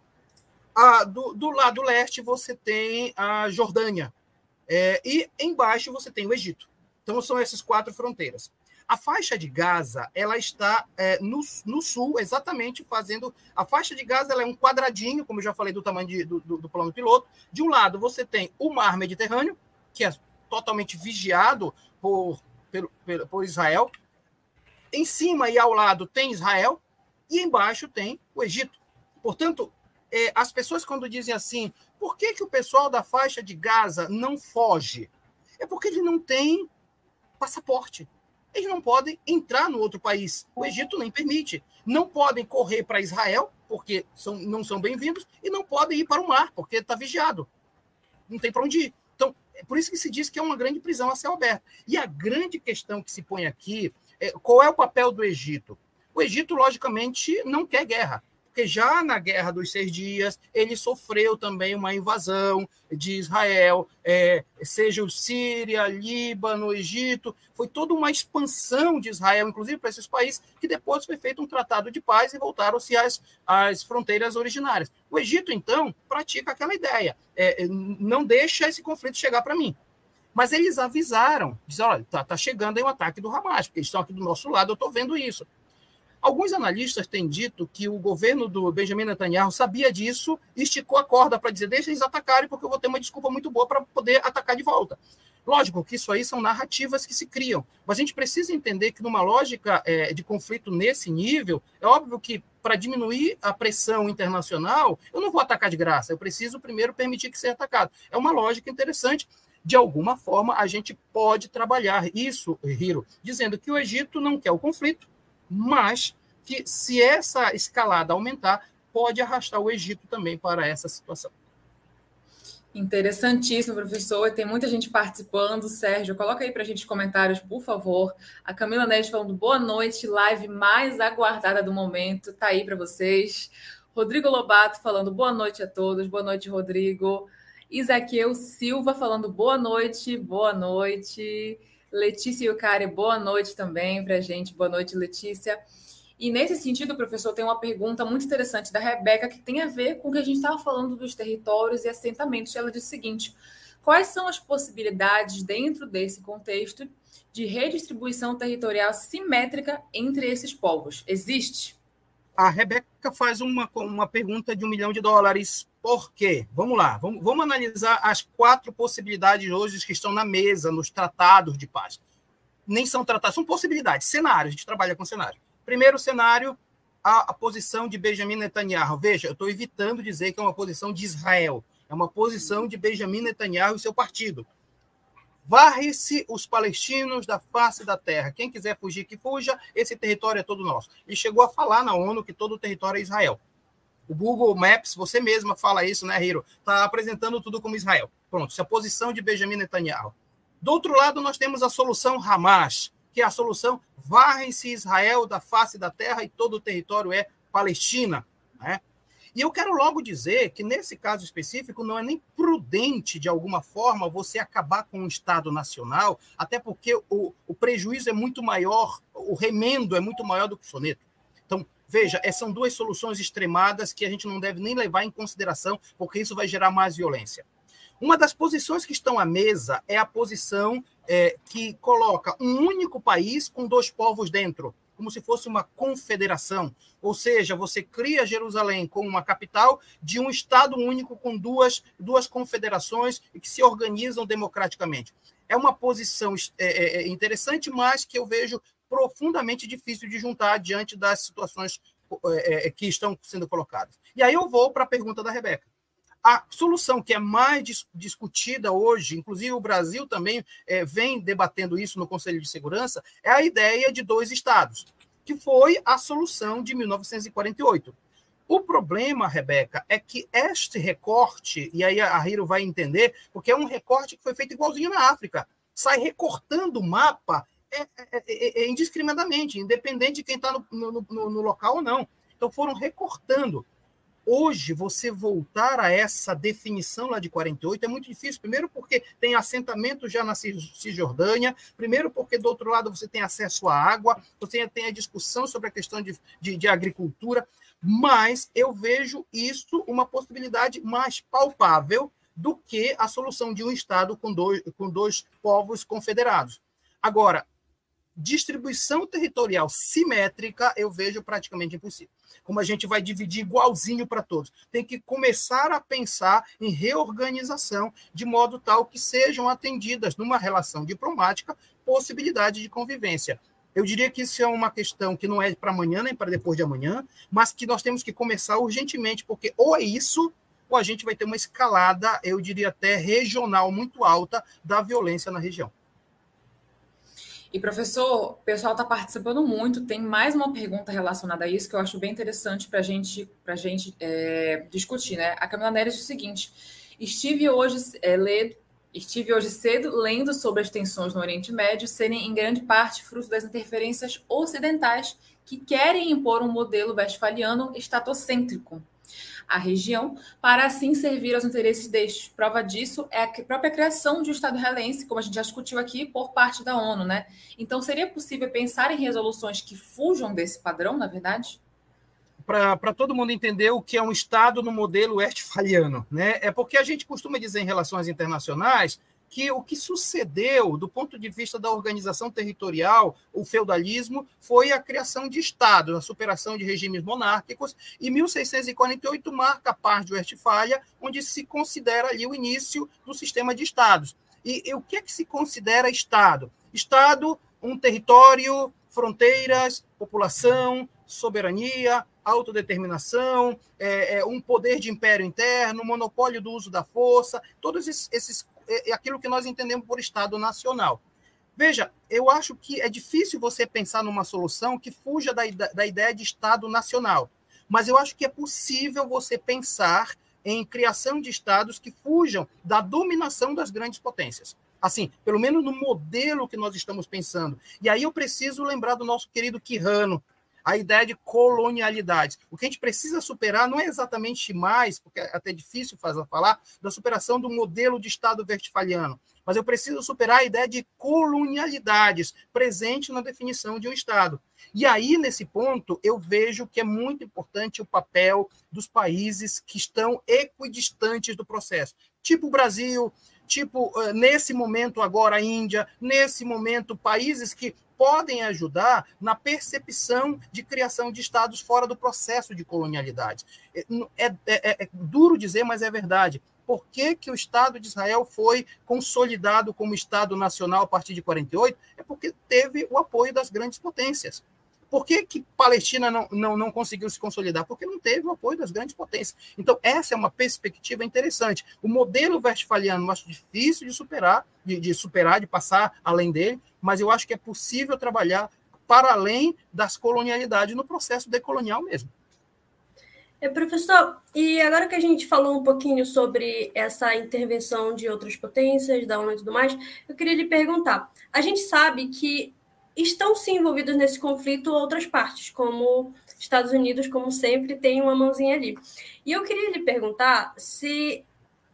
Ah, do, do lado leste, você tem a Jordânia. É, e embaixo, você tem o Egito. Então, são essas quatro fronteiras. A faixa de Gaza, ela está é, no, no, sul, exatamente fazendo. A faixa de Gaza ela é um quadradinho, como eu já falei do tamanho de, do, do, plano piloto. De um lado, você tem o mar Mediterrâneo, que é totalmente vigiado por, por, por Israel. Em cima e ao lado tem Israel, e embaixo tem o Egito. Portanto, é, as pessoas, quando dizem assim, por que, que o pessoal da faixa de Gaza não foge? É porque eles não têm passaporte. Eles não podem entrar no outro país. O Egito nem permite. Não podem correr para Israel, porque são, não são bem-vindos, e não podem ir para o mar, porque está vigiado. Não tem para onde ir. É por isso que se diz que é uma grande prisão a céu aberto. E a grande questão que se põe aqui é qual é o papel do Egito? O Egito, logicamente, não quer guerra porque já na Guerra dos Seis Dias ele sofreu também uma invasão de Israel, é, seja o Síria, Líbano, Egito, foi toda uma expansão de Israel, inclusive para esses países, que depois foi feito um tratado de paz e voltaram-se às, às fronteiras originárias. O Egito, então, pratica aquela ideia, é, não deixa esse conflito chegar para mim. Mas eles avisaram, disseram, olha, está tá chegando aí um ataque do Hamas, porque eles estão aqui do nosso lado, eu estou vendo isso. Alguns analistas têm dito que o governo do Benjamin Netanyahu sabia disso e esticou a corda para dizer: deixa eles atacarem, porque eu vou ter uma desculpa muito boa para poder atacar de volta. Lógico que isso aí são narrativas que se criam, mas a gente precisa entender que, numa lógica é, de conflito nesse nível, é óbvio que para diminuir a pressão internacional, eu não vou atacar de graça, eu preciso primeiro permitir que seja atacado. É uma lógica interessante. De alguma forma, a gente pode trabalhar isso, Hiro, dizendo que o Egito não quer o conflito, mas que se essa escalada aumentar, pode arrastar o Egito também para essa situação. Interessantíssimo, professor. Tem muita gente participando. Sérgio, coloca aí para a gente comentários, por favor. A Camila Neves falando boa noite, live mais aguardada do momento. Tá aí para vocês. Rodrigo Lobato falando boa noite a todos. Boa noite, Rodrigo. Isaqueu Silva falando boa noite, boa noite. Letícia Yucari, boa noite também para a gente. Boa noite, Letícia. E nesse sentido, professor, tem uma pergunta muito interessante da Rebeca que tem a ver com o que a gente estava falando dos territórios e assentamentos. Ela diz o seguinte: quais são as possibilidades dentro desse contexto de redistribuição territorial simétrica entre esses povos? Existe? A Rebeca faz uma, uma pergunta de um milhão de dólares. Por quê? Vamos lá, vamos, vamos analisar as quatro possibilidades hoje que estão na mesa, nos tratados de paz. Nem são tratados, são possibilidades, cenários, a gente trabalha com cenário. Primeiro cenário, a, a posição de Benjamin Netanyahu. Veja, eu estou evitando dizer que é uma posição de Israel, é uma posição de Benjamin Netanyahu e seu partido. Varre-se os palestinos da face da terra. Quem quiser fugir, que fuja. Esse território é todo nosso. Ele chegou a falar na ONU que todo o território é Israel. O Google Maps, você mesma fala isso, né, Hiro? Está apresentando tudo como Israel. Pronto, isso é a posição de Benjamin Netanyahu. Do outro lado, nós temos a solução Hamas, que é a solução varrem-se Israel da face da terra e todo o território é Palestina. Né? E eu quero logo dizer que, nesse caso específico, não é nem prudente, de alguma forma, você acabar com o Estado Nacional, até porque o, o prejuízo é muito maior, o remendo é muito maior do que o soneto. Veja, é, são duas soluções extremadas que a gente não deve nem levar em consideração, porque isso vai gerar mais violência. Uma das posições que estão à mesa é a posição é, que coloca um único país com dois povos dentro, como se fosse uma confederação. Ou seja, você cria Jerusalém como uma capital de um Estado único com duas, duas confederações que se organizam democraticamente. É uma posição é, é, é interessante, mas que eu vejo profundamente difícil de juntar diante das situações é, é que estão sendo colocadas. E aí eu vou para a pergunta da Rebeca. A solução que é mais dis discutida hoje, inclusive o Brasil também é, vem debatendo isso no Conselho de Segurança, é a ideia de dois estados, que foi a solução de 1948. O problema, Rebeca, é que este recorte, e aí a Hiro vai entender, porque é um recorte que foi feito igualzinho na África, sai recortando o mapa é, é, é, é indiscriminadamente, independente de quem está no, no, no, no local ou não. Então foram recortando. Hoje, você voltar a essa definição lá de 48 é muito difícil. Primeiro, porque tem assentamento já na Cisjordânia. Primeiro, porque do outro lado você tem acesso à água. Você tem a discussão sobre a questão de, de, de agricultura. Mas eu vejo isso uma possibilidade mais palpável do que a solução de um Estado com dois, com dois povos confederados. Agora, distribuição territorial simétrica eu vejo praticamente impossível. Como a gente vai dividir igualzinho para todos? Tem que começar a pensar em reorganização de modo tal que sejam atendidas numa relação diplomática possibilidade de convivência. Eu diria que isso é uma questão que não é para amanhã nem para depois de amanhã, mas que nós temos que começar urgentemente, porque ou é isso ou a gente vai ter uma escalada, eu diria até regional muito alta da violência na região. E, professor, o pessoal está participando muito. Tem mais uma pergunta relacionada a isso que eu acho bem interessante para gente, a gente é, discutir. Né? A Camila Neres diz o seguinte: estive hoje, é, lê, estive hoje cedo lendo sobre as tensões no Oriente Médio serem, em grande parte, fruto das interferências ocidentais que querem impor um modelo westphaliano estatocêntrico a região, para assim servir aos interesses destes. Prova disso é a própria criação de um Estado israelense, como a gente já discutiu aqui, por parte da ONU, né? Então, seria possível pensar em resoluções que fujam desse padrão, na verdade? Para todo mundo entender o que é um Estado no modelo westphaliano, né? É porque a gente costuma dizer em relações internacionais que o que sucedeu do ponto de vista da organização territorial, o feudalismo, foi a criação de estados, a superação de regimes monárquicos, e 1648 marca a parte de Westfália, onde se considera ali o início do sistema de estados. E, e o que é que se considera estado? Estado, um território, fronteiras, população, soberania, autodeterminação, é, é, um poder de império interno, monopólio do uso da força, todos esses é, é aquilo que nós entendemos por Estado Nacional. Veja, eu acho que é difícil você pensar numa solução que fuja da, da ideia de Estado Nacional, mas eu acho que é possível você pensar em criação de estados que fujam da dominação das grandes potências. Assim, pelo menos no modelo que nós estamos pensando. E aí eu preciso lembrar do nosso querido Quirrano, a ideia de colonialidade. O que a gente precisa superar não é exatamente mais, porque é até difícil fazer, falar, da superação do modelo de Estado westphaliano, mas eu preciso superar a ideia de colonialidades presente na definição de um Estado. E aí, nesse ponto, eu vejo que é muito importante o papel dos países que estão equidistantes do processo, tipo o Brasil, tipo, eh, nesse momento agora a Índia, nesse momento países que podem ajudar na percepção de criação de estados fora do processo de colonialidade. É, é, é, é duro dizer, mas é verdade. Por que, que o Estado de Israel foi consolidado como Estado nacional a partir de 48? É porque teve o apoio das grandes potências. Por que, que Palestina não, não, não conseguiu se consolidar? Porque não teve o apoio das grandes potências. Então, essa é uma perspectiva interessante. O modelo westphaliano eu acho difícil de superar, de, de superar, de passar além dele, mas eu acho que é possível trabalhar para além das colonialidades no processo decolonial mesmo. É, professor, e agora que a gente falou um pouquinho sobre essa intervenção de outras potências, da ONU e tudo mais, eu queria lhe perguntar: a gente sabe que estão se envolvidas nesse conflito outras partes, como Estados Unidos, como sempre, tem uma mãozinha ali. E eu queria lhe perguntar se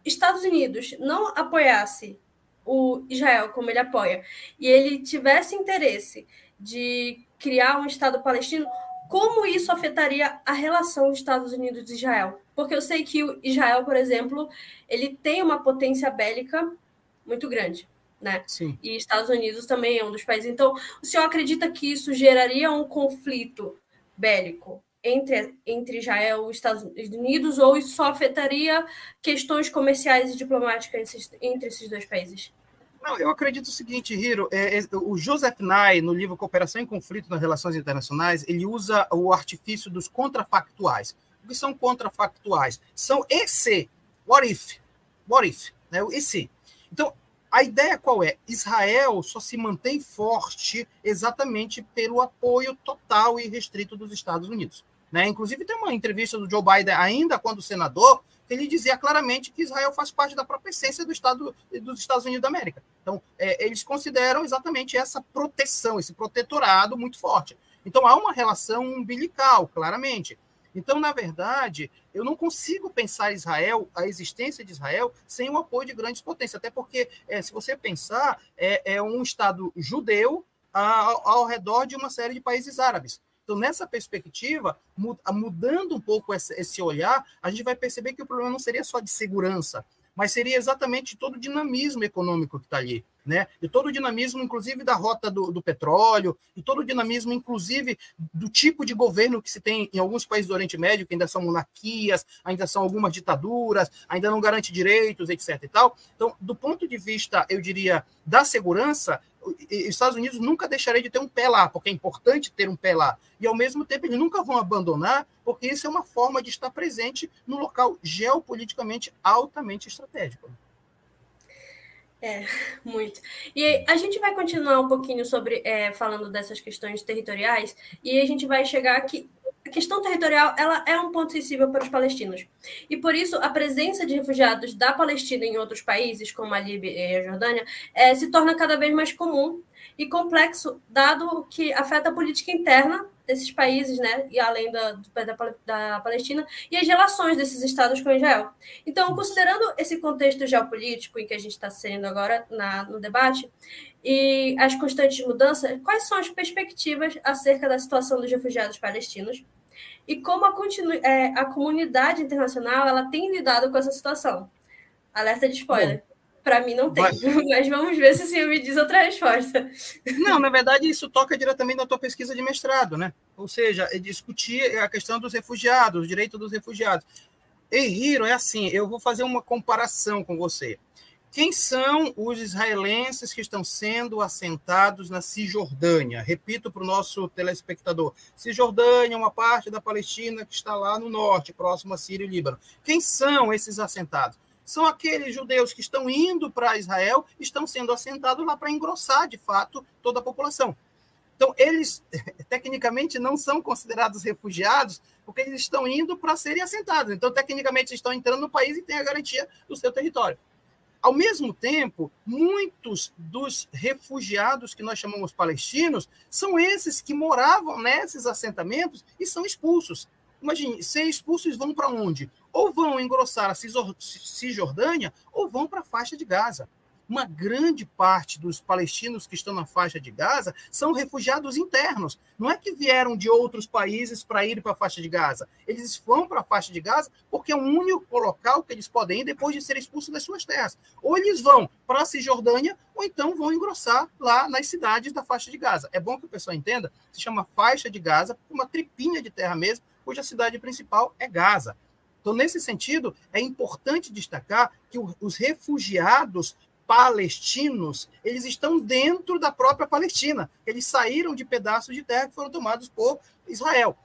Estados Unidos não apoiasse o Israel como ele apoia, e ele tivesse interesse de criar um Estado palestino, como isso afetaria a relação dos Estados Unidos e Israel? Porque eu sei que o Israel, por exemplo, ele tem uma potência bélica muito grande, né? Sim. E Estados Unidos também é um dos países. Então, o senhor acredita que isso geraria um conflito bélico entre, entre Israel e Estados Unidos ou isso só afetaria questões comerciais e diplomáticas entre esses dois países? Não, eu acredito o seguinte, Hiro, é, é, o Joseph Nye, no livro Cooperação em Conflito nas Relações Internacionais, ele usa o artifício dos contrafactuais. O que são contrafactuais? São esse, what if, what if, né? esse. Então, a ideia qual é? Israel só se mantém forte exatamente pelo apoio total e restrito dos Estados Unidos. Né? Inclusive, tem uma entrevista do Joe Biden, ainda quando senador, ele dizia claramente que Israel faz parte da própria essência do Estado, dos Estados Unidos da América. Então, é, eles consideram exatamente essa proteção, esse protetorado muito forte. Então, há uma relação umbilical, claramente. Então, na verdade, eu não consigo pensar Israel, a existência de Israel, sem o apoio de grandes potências. Até porque, é, se você pensar, é, é um Estado judeu ao, ao redor de uma série de países árabes. Então, nessa perspectiva, mudando um pouco esse olhar, a gente vai perceber que o problema não seria só de segurança, mas seria exatamente todo o dinamismo econômico que está ali, né? E todo o dinamismo, inclusive, da rota do, do, petróleo, e todo o dinamismo, inclusive, do tipo de governo que se tem em alguns países do Oriente Médio, que ainda são monarquias, ainda são algumas ditaduras, ainda não garante direitos, etc. e tal. Então, do ponto de vista, eu diria, da segurança, Estados Unidos nunca deixarei de ter um pé lá, porque é importante ter um pé lá. E, ao mesmo tempo, eles nunca vão abandonar, porque isso é uma forma de estar presente no local geopoliticamente altamente estratégico. É, muito. E a gente vai continuar um pouquinho sobre é, falando dessas questões territoriais, e a gente vai chegar aqui. A questão territorial ela é um ponto sensível para os palestinos. E por isso, a presença de refugiados da Palestina em outros países, como a Líbia e a Jordânia, é, se torna cada vez mais comum e complexo, dado que afeta a política interna desses países, né, e além da, da, da, Palestina, e as relações desses estados com Israel. Então, considerando esse contexto geopolítico em que a gente está sendo agora na, no debate, e as constantes mudanças, quais são as perspectivas acerca da situação dos refugiados palestinos e como a, é, a comunidade internacional ela tem lidado com essa situação? Alerta de spoiler. Para mim não tem, Mas... mas vamos ver se o senhor me diz outra resposta. Não, na verdade, isso toca diretamente na tua pesquisa de mestrado, né? Ou seja, é discutir a questão dos refugiados, o direito dos refugiados. Ei, Hiro, é assim, eu vou fazer uma comparação com você. Quem são os israelenses que estão sendo assentados na Cisjordânia? Repito para o nosso telespectador: Cisjordânia é uma parte da Palestina que está lá no norte, próximo a Síria e Líbano. Quem são esses assentados? são aqueles judeus que estão indo para Israel, estão sendo assentados lá para engrossar, de fato, toda a população. Então, eles, tecnicamente, não são considerados refugiados, porque eles estão indo para serem assentados. Então, tecnicamente, estão entrando no país e têm a garantia do seu território. Ao mesmo tempo, muitos dos refugiados que nós chamamos palestinos são esses que moravam nesses assentamentos e são expulsos. Imagine, ser expulsos vão para onde? ou vão engrossar a Cisjordânia ou vão para a faixa de Gaza. Uma grande parte dos palestinos que estão na faixa de Gaza são refugiados internos. Não é que vieram de outros países para ir para a faixa de Gaza. Eles vão para a faixa de Gaza porque é o único local que eles podem ir depois de serem expulsos das suas terras. Ou eles vão para a Cisjordânia, ou então vão engrossar lá nas cidades da faixa de Gaza. É bom que o pessoal entenda, se chama faixa de Gaza, uma tripinha de terra mesmo, cuja cidade principal é Gaza. Então, nesse sentido, é importante destacar que os refugiados palestinos, eles estão dentro da própria Palestina. Eles saíram de pedaços de terra que foram tomados por Israel.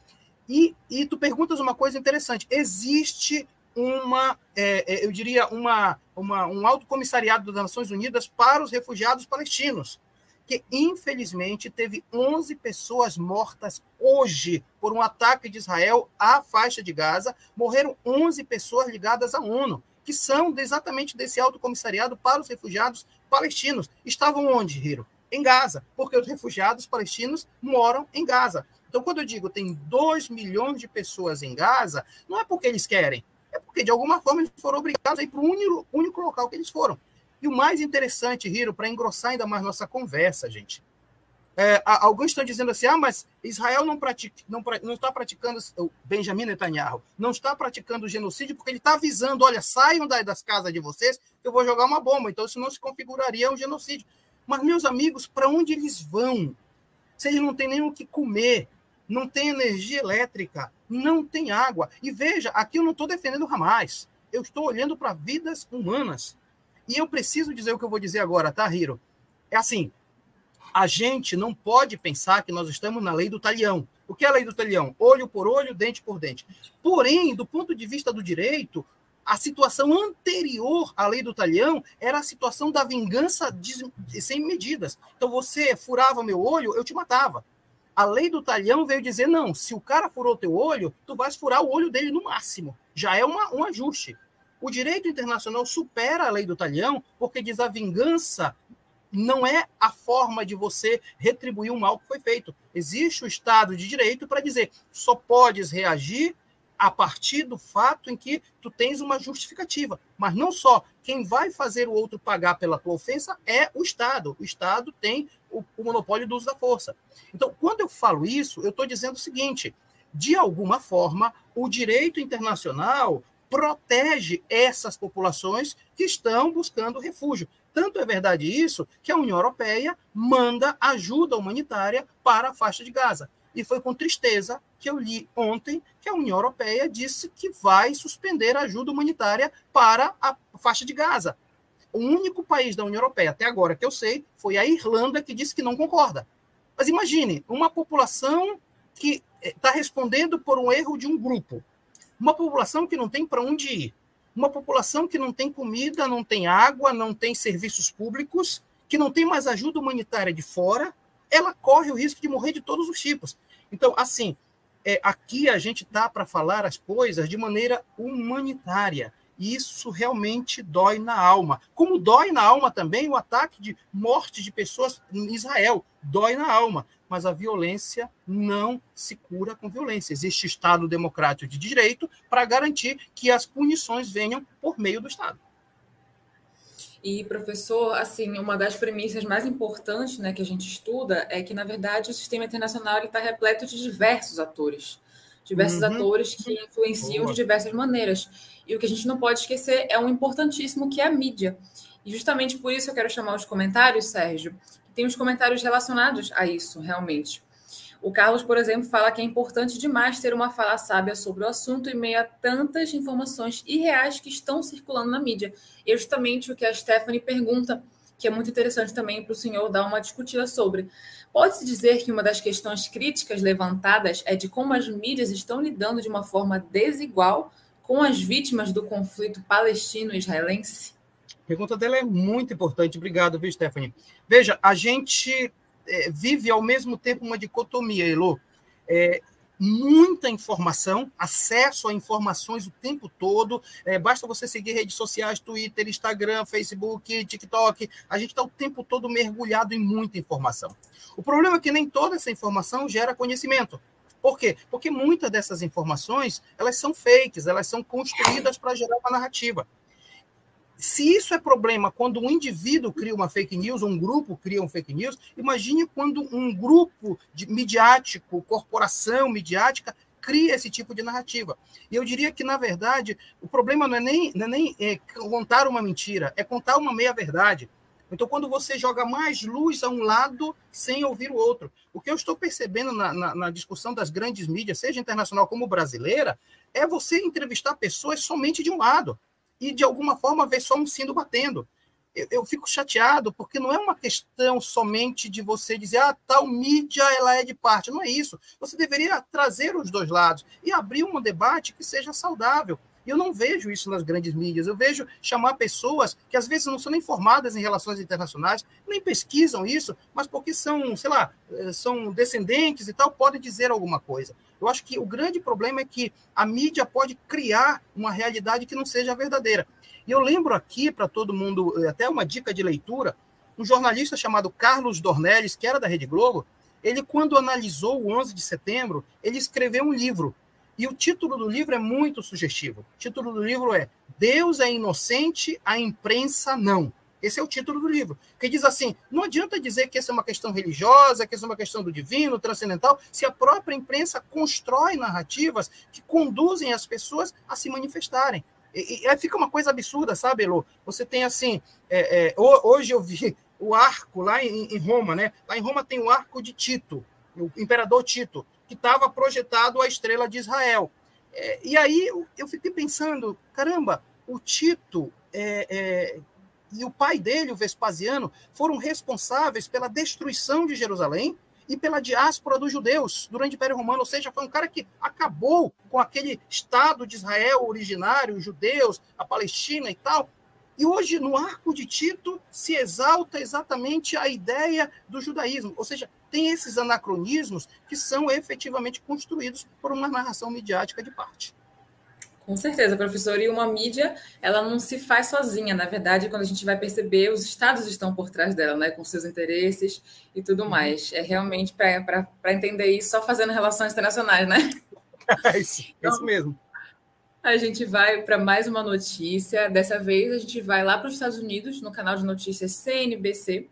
E, e tu perguntas uma coisa interessante. Existe uma, é, é eu diria, uma, uma, um alto comissariado das Nações Unidas para os refugiados palestinos que infelizmente teve 11 pessoas mortas hoje por um ataque de Israel à faixa de Gaza. Morreram 11 pessoas ligadas à ONU, que são exatamente desse alto comissariado para os refugiados palestinos. Estavam onde, Hiro? Em Gaza, porque os refugiados palestinos moram em Gaza. Então, quando eu digo tem 2 milhões de pessoas em Gaza, não é porque eles querem, é porque de alguma forma eles foram obrigados a ir para o único, único local que eles foram. E o mais interessante, Hiro, para engrossar ainda mais nossa conversa, gente, é, alguns estão dizendo assim, ah, mas Israel não, pratica, não, não está praticando, o Benjamin Netanyahu não está praticando genocídio porque ele está avisando, olha, saiam das casas de vocês, eu vou jogar uma bomba, então isso não se configuraria um genocídio. Mas, meus amigos, para onde eles vão? Se eles não têm nem o que comer, não tem energia elétrica, não tem água. E veja, aqui eu não estou defendendo o Hamas, eu estou olhando para vidas humanas. E eu preciso dizer o que eu vou dizer agora, tá, Hiro? É assim, a gente não pode pensar que nós estamos na lei do talhão. O que é a lei do talhão? Olho por olho, dente por dente. Porém, do ponto de vista do direito, a situação anterior à lei do talhão era a situação da vingança sem medidas. Então, você furava meu olho, eu te matava. A lei do talhão veio dizer, não, se o cara furou teu olho, tu vais furar o olho dele no máximo. Já é uma, um ajuste. O direito internacional supera a lei do talhão, porque diz a vingança não é a forma de você retribuir o mal que foi feito. Existe o Estado de Direito para dizer só podes reagir a partir do fato em que tu tens uma justificativa. Mas não só, quem vai fazer o outro pagar pela tua ofensa é o Estado. O Estado tem o, o monopólio do uso da força. Então, quando eu falo isso, eu estou dizendo o seguinte: de alguma forma, o direito internacional protege essas populações que estão buscando refúgio. Tanto é verdade isso que a União Europeia manda ajuda humanitária para a faixa de Gaza. E foi com tristeza que eu li ontem que a União Europeia disse que vai suspender a ajuda humanitária para a faixa de Gaza. O único país da União Europeia, até agora que eu sei, foi a Irlanda que disse que não concorda. Mas imagine, uma população que está respondendo por um erro de um grupo, uma população que não tem para onde ir, uma população que não tem comida, não tem água, não tem serviços públicos, que não tem mais ajuda humanitária de fora, ela corre o risco de morrer de todos os tipos. Então, assim, é, aqui a gente está para falar as coisas de maneira humanitária. E isso realmente dói na alma. Como dói na alma também o ataque de morte de pessoas em Israel. Dói na alma mas a violência não se cura com violência. Existe Estado democrático de direito para garantir que as punições venham por meio do Estado. E, professor, assim, uma das premissas mais importantes né, que a gente estuda é que, na verdade, o sistema internacional está repleto de diversos atores. Diversos uhum. atores que influenciam Boa. de diversas maneiras. E o que a gente não pode esquecer é um importantíssimo que é a mídia. E justamente por isso eu quero chamar os comentários, Sérgio, tem os comentários relacionados a isso, realmente. O Carlos, por exemplo, fala que é importante demais ter uma fala sábia sobre o assunto em meio a tantas informações irreais que estão circulando na mídia. E é justamente o que a Stephanie pergunta, que é muito interessante também para o senhor dar uma discutida sobre. Pode-se dizer que uma das questões críticas levantadas é de como as mídias estão lidando de uma forma desigual com as vítimas do conflito palestino-israelense? Pergunta dela é muito importante. Obrigado, viu, Stephanie? Veja, a gente é, vive ao mesmo tempo uma dicotomia, Elo. É, muita informação, acesso a informações o tempo todo. É, basta você seguir redes sociais, Twitter, Instagram, Facebook, TikTok. A gente está o tempo todo mergulhado em muita informação. O problema é que nem toda essa informação gera conhecimento. Por quê? Porque muitas dessas informações elas são fakes, elas são construídas para gerar uma narrativa. Se isso é problema quando um indivíduo cria uma fake news, um grupo cria um fake news, imagine quando um grupo de midiático, corporação midiática, cria esse tipo de narrativa. E eu diria que, na verdade, o problema não é nem, não é nem é, contar uma mentira, é contar uma meia-verdade. Então, quando você joga mais luz a um lado sem ouvir o outro. O que eu estou percebendo na, na, na discussão das grandes mídias, seja internacional como brasileira, é você entrevistar pessoas somente de um lado e, de alguma forma, ver só um sino batendo. Eu, eu, fico chateado, porque não é uma questão somente de você dizer, ah, tal mídia ela é de parte. Não é isso. Você deveria trazer os dois lados e abrir um debate que seja saudável. E eu não vejo isso nas grandes mídias. Eu vejo chamar pessoas que às vezes não são nem formadas em relações internacionais, nem pesquisam isso, mas porque são, sei lá, eh, são descendentes e tal, podem dizer alguma coisa. Eu acho que o grande problema é que a mídia pode criar uma realidade que não seja verdadeira. E eu lembro aqui para todo mundo, eh, até uma dica de leitura, um jornalista chamado Carlos Dornelles, que era da Rede Globo, ele, quando analisou o 11 de setembro, ele escreveu um livro e o título do livro é muito sugestivo. O título do livro é Deus é inocente, a imprensa não. Esse é o título do livro, que diz assim: não adianta dizer que essa é uma questão religiosa, que essa é uma questão do divino, transcendental, se a própria imprensa constrói narrativas que conduzem as pessoas a se manifestarem. E, e aí fica uma coisa absurda, sabe, Elô? Você tem assim, é, é, hoje eu vi o arco lá em, em Roma, né? Lá em Roma tem o arco de Tito, o imperador Tito que estava projetado a estrela de Israel. É, e aí eu, fiquei pensando, caramba, o Tito é, é, e o pai dele, o Vespasiano, foram responsáveis pela destruição de Jerusalém e pela diáspora dos judeus durante o Império Romano, ou seja, foi um cara que acabou com aquele Estado de Israel originário, os judeus, a Palestina e tal, e hoje, no arco de Tito, se exalta exatamente a ideia do judaísmo. Ou seja, tem esses anacronismos que são efetivamente construídos por uma narração midiática de parte. Com certeza, professor. E uma mídia, ela não se faz sozinha. Na verdade, quando a gente vai perceber, os estados estão por trás dela, né? com seus interesses e tudo uhum. mais. É realmente para entender isso só fazendo relações internacionais, né? É isso, então, isso mesmo. A gente vai para mais uma notícia. Dessa vez, a gente vai lá para os Estados Unidos, no canal de notícias CNBC,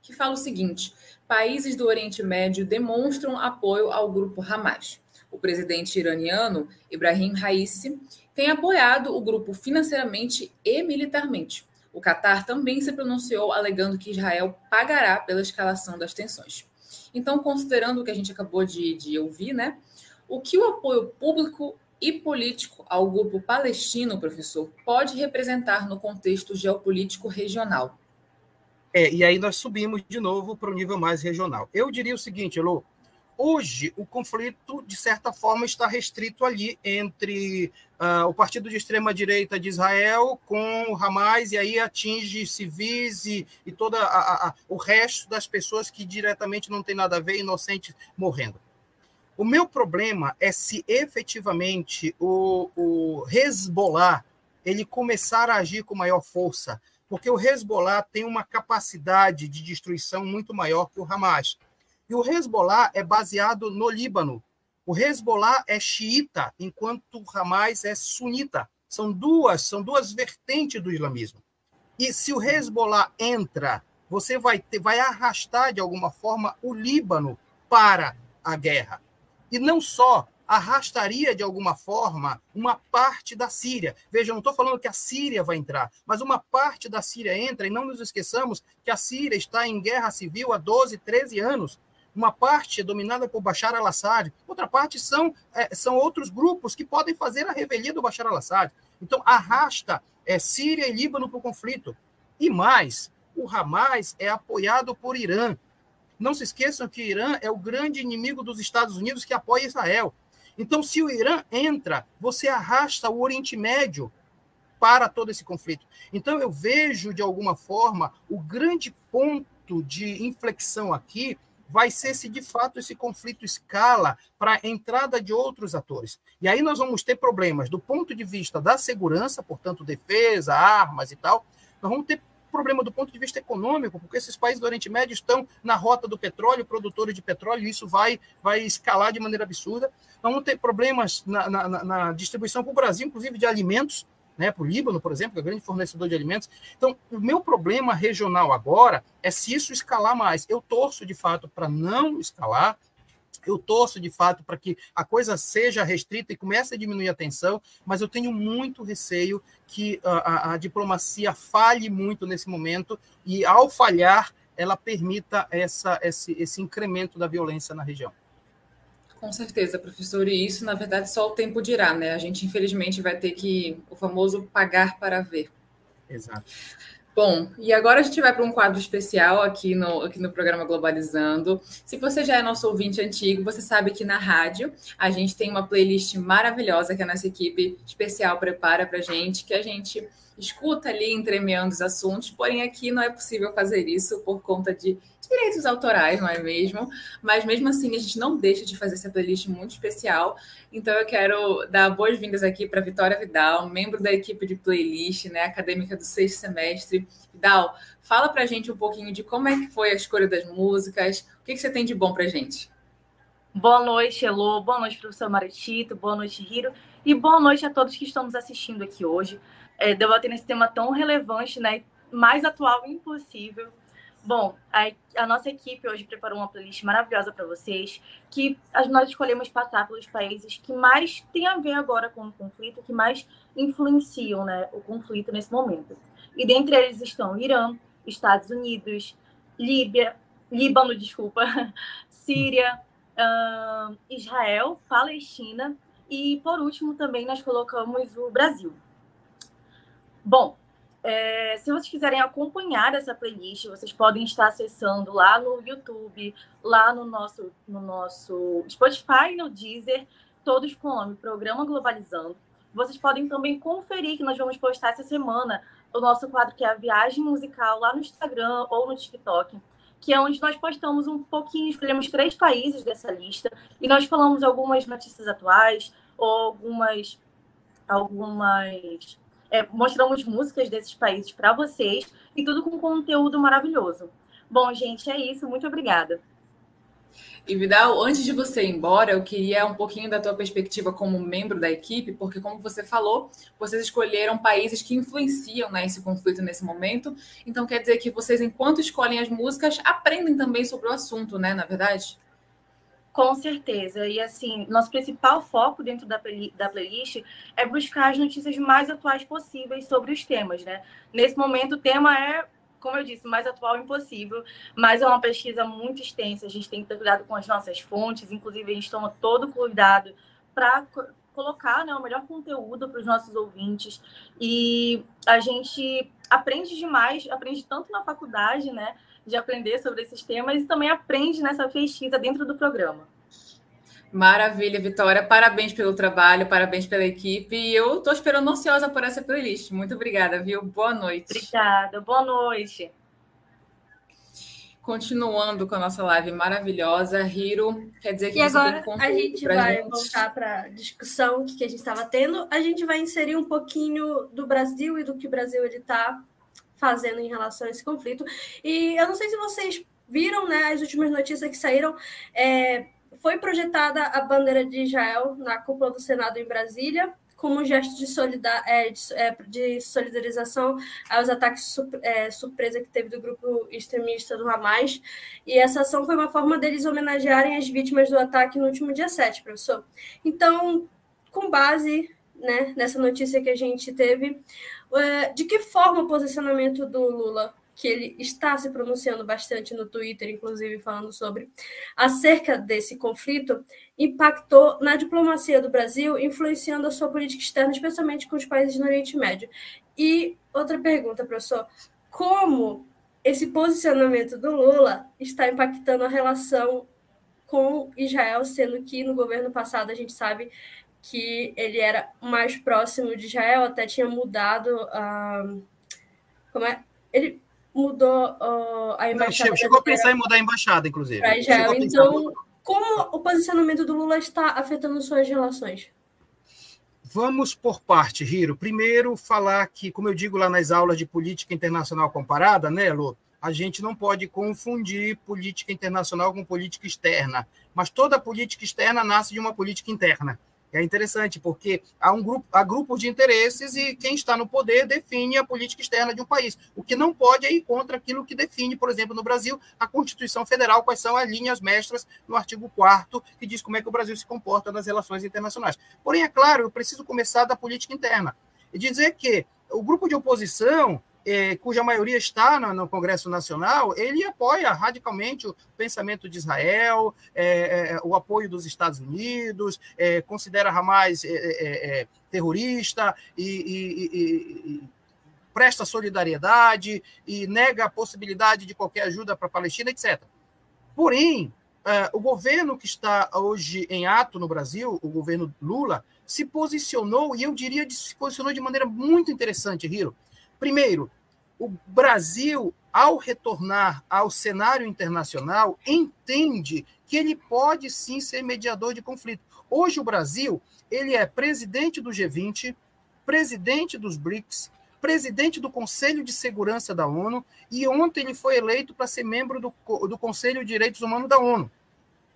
que fala o seguinte: países do Oriente Médio demonstram apoio ao grupo Hamas. O presidente iraniano, Ibrahim Raisi, tem apoiado o grupo financeiramente e militarmente. O Catar também se pronunciou alegando que Israel pagará pela escalação das tensões. Então, considerando o que a gente acabou de, de ouvir, né? O que o apoio público e político ao grupo palestino, professor, pode representar no contexto geopolítico regional? É, e aí nós subimos de novo para o nível mais regional. Eu diria o seguinte, Elô, hoje o conflito, de certa forma, está restrito ali entre uh, o partido de extrema-direita de Israel com o Hamas, e aí atinge civis e, e todo o resto das pessoas que diretamente não tem nada a ver, inocentes morrendo. O meu problema é se efetivamente o, o Hezbollah ele começar a agir com maior força, porque o Hezbollah tem uma capacidade de destruição muito maior que o Hamas. E o Hezbollah é baseado no Líbano. O Hezbollah é xiita, enquanto o Hamas é sunita. São duas, são duas vertentes do islamismo. E se o Hezbollah entra, você vai ter, vai arrastar de alguma forma o Líbano para a guerra. E não só arrastaria de alguma forma uma parte da Síria. Veja, eu não estou falando que a Síria vai entrar, mas uma parte da Síria entra, e não nos esqueçamos que a Síria está em guerra civil há 12, 13 anos. Uma parte é dominada por Bashar al-Assad, outra parte são, é, são outros grupos que podem fazer a revelia do Bashar al-Assad. Então, arrasta é, Síria e Líbano para o conflito. E mais, o Hamas é apoiado por Irã. Não se esqueçam que o Irã é o grande inimigo dos Estados Unidos que apoia Israel. Então, se o Irã entra, você arrasta o Oriente Médio para todo esse conflito. Então, eu vejo, de alguma forma, o grande ponto de inflexão aqui vai ser se de fato esse conflito escala para a entrada de outros atores. E aí nós vamos ter problemas do ponto de vista da segurança, portanto, defesa, armas e tal. Nós vamos ter problema do ponto de vista econômico, porque esses países do Oriente Médio estão na rota do petróleo, produtores de petróleo, e isso vai, vai escalar de maneira absurda. Vamos ter problemas na, na, na distribuição para o Brasil, inclusive de alimentos, né, para o Líbano, por exemplo, que é grande fornecedor de alimentos. Então, o meu problema regional agora é se isso escalar mais. Eu torço, de fato, para não escalar, eu torço de fato para que a coisa seja restrita e comece a diminuir a tensão, mas eu tenho muito receio que a, a, a diplomacia falhe muito nesse momento e, ao falhar, ela permita essa, esse, esse incremento da violência na região. Com certeza, professor. E isso, na verdade, só o tempo dirá, né? A gente, infelizmente, vai ter que, o famoso pagar para ver. Exato. Bom, e agora a gente vai para um quadro especial aqui no, aqui no programa Globalizando. Se você já é nosso ouvinte antigo, você sabe que na rádio a gente tem uma playlist maravilhosa que a nossa equipe especial prepara para gente, que a gente escuta ali entremeando os assuntos, porém aqui não é possível fazer isso por conta de direitos autorais, não é mesmo? Mas mesmo assim a gente não deixa de fazer essa playlist muito especial. Então eu quero dar boas-vindas aqui para Vitória Vidal, membro da equipe de playlist, né, acadêmica do sexto semestre. Vidal, fala para a gente um pouquinho de como é que foi a escolha das músicas, o que, que você tem de bom para gente? Boa noite, Elô. Boa noite, professor Maritito. Boa noite, Hiro. E boa noite a todos que estão nos assistindo aqui hoje é, debatendo esse tema tão relevante, né? Mais atual impossível. Bom, a, a, nossa equipe hoje preparou uma playlist maravilhosa para vocês, que nós escolhemos passar pelos países que mais têm a ver agora com o conflito, que mais influenciam né, o conflito nesse momento. E dentre eles estão Irã, Estados Unidos, Líbia, Líbano, desculpa, Síria, uh, Israel, Palestina e, por último, também nós colocamos o Brasil. Bom, é, se vocês quiserem acompanhar essa playlist, vocês podem estar acessando lá no YouTube, lá no nosso, no nosso Spotify, no Deezer, todos com o nome Programa Globalizando. Vocês podem também conferir que nós vamos postar essa semana o nosso quadro que é a Viagem Musical lá no Instagram ou no TikTok, que é onde nós postamos um pouquinho, escolhemos três países dessa lista e nós falamos algumas notícias atuais ou algumas algumas é, mostramos músicas desses países para vocês e tudo com conteúdo maravilhoso. Bom, gente, é isso. Muito obrigada. E Vidal, antes de você ir embora, eu queria um pouquinho da tua perspectiva como membro da equipe, porque como você falou, vocês escolheram países que influenciam né, conflito nesse momento. Então quer dizer que vocês, enquanto escolhem as músicas, aprendem também sobre o assunto, né? Na verdade? Com certeza. E assim, nosso principal foco dentro da, da playlist é buscar as notícias mais atuais possíveis sobre os temas, né? Nesse momento, o tema é, como eu disse, mais atual impossível, mas é uma pesquisa muito extensa. A gente tem que ter cuidado com as nossas fontes, inclusive a gente toma todo cuidado para colocar né, o melhor conteúdo para os nossos ouvintes. E a gente aprende demais, aprende tanto na faculdade, né? De aprender sobre esses temas e também aprende nessa pesquisa dentro do programa. Maravilha, Vitória. Parabéns pelo trabalho, parabéns pela equipe. E eu estou esperando ansiosa por essa playlist. Muito obrigada, viu? Boa noite. Obrigada, boa noite. Continuando com a nossa live maravilhosa, Hiro, quer dizer que e agora a gente vai gente. voltar para a discussão que a gente estava tendo. A gente vai inserir um pouquinho do Brasil e do que o Brasil está fazendo em relação a esse conflito. E eu não sei se vocês viram né, as últimas notícias que saíram. É, foi projetada a bandeira de Israel na cúpula do Senado em Brasília, como gesto de, solidar, é, de, é, de solidarização aos ataques é, surpresa que teve do grupo extremista do Hamas. E essa ação foi uma forma deles homenagearem as vítimas do ataque no último dia 7, professor. Então, com base né, nessa notícia que a gente teve, de que forma o posicionamento do Lula, que ele está se pronunciando bastante no Twitter, inclusive falando sobre, acerca desse conflito, impactou na diplomacia do Brasil, influenciando a sua política externa, especialmente com os países do Oriente Médio? E outra pergunta, professor: como esse posicionamento do Lula está impactando a relação com Israel, sendo que no governo passado a gente sabe que ele era mais próximo de Israel, até tinha mudado uh, como é? Ele mudou uh, a embaixada. Não, chegou a pensar em mudar a embaixada, inclusive. Para Israel. Então, como o posicionamento do Lula está afetando suas relações? Vamos por parte, Hiro. Primeiro, falar que, como eu digo lá nas aulas de política internacional comparada, né, Lu? A gente não pode confundir política internacional com política externa. Mas toda política externa nasce de uma política interna. É interessante, porque há, um grupo, há grupos de interesses e quem está no poder define a política externa de um país. O que não pode é ir contra aquilo que define, por exemplo, no Brasil, a Constituição Federal, quais são as linhas mestras no artigo 4 que diz como é que o Brasil se comporta nas relações internacionais. Porém, é claro, eu preciso começar da política interna e dizer que o grupo de oposição é, cuja maioria está no, no, Congresso Nacional, ele apoia radicalmente o pensamento de Israel, é, é, o apoio dos Estados Unidos, considera Hamas terrorista e, e, e, presta solidariedade e nega a possibilidade de qualquer ajuda para a Palestina, etc. Porém, o governo que está hoje em ato no Brasil, o governo Lula, se posicionou, e eu diria que se posicionou de maneira muito interessante, Hiro. Primeiro, o Brasil, ao retornar ao cenário internacional, entende que ele pode sim ser mediador de conflito. Hoje o Brasil, ele é presidente do G20, presidente dos BRICS, presidente do Conselho de Segurança da ONU, e ontem ele foi eleito para ser membro do, do Conselho de Direitos Humanos da ONU.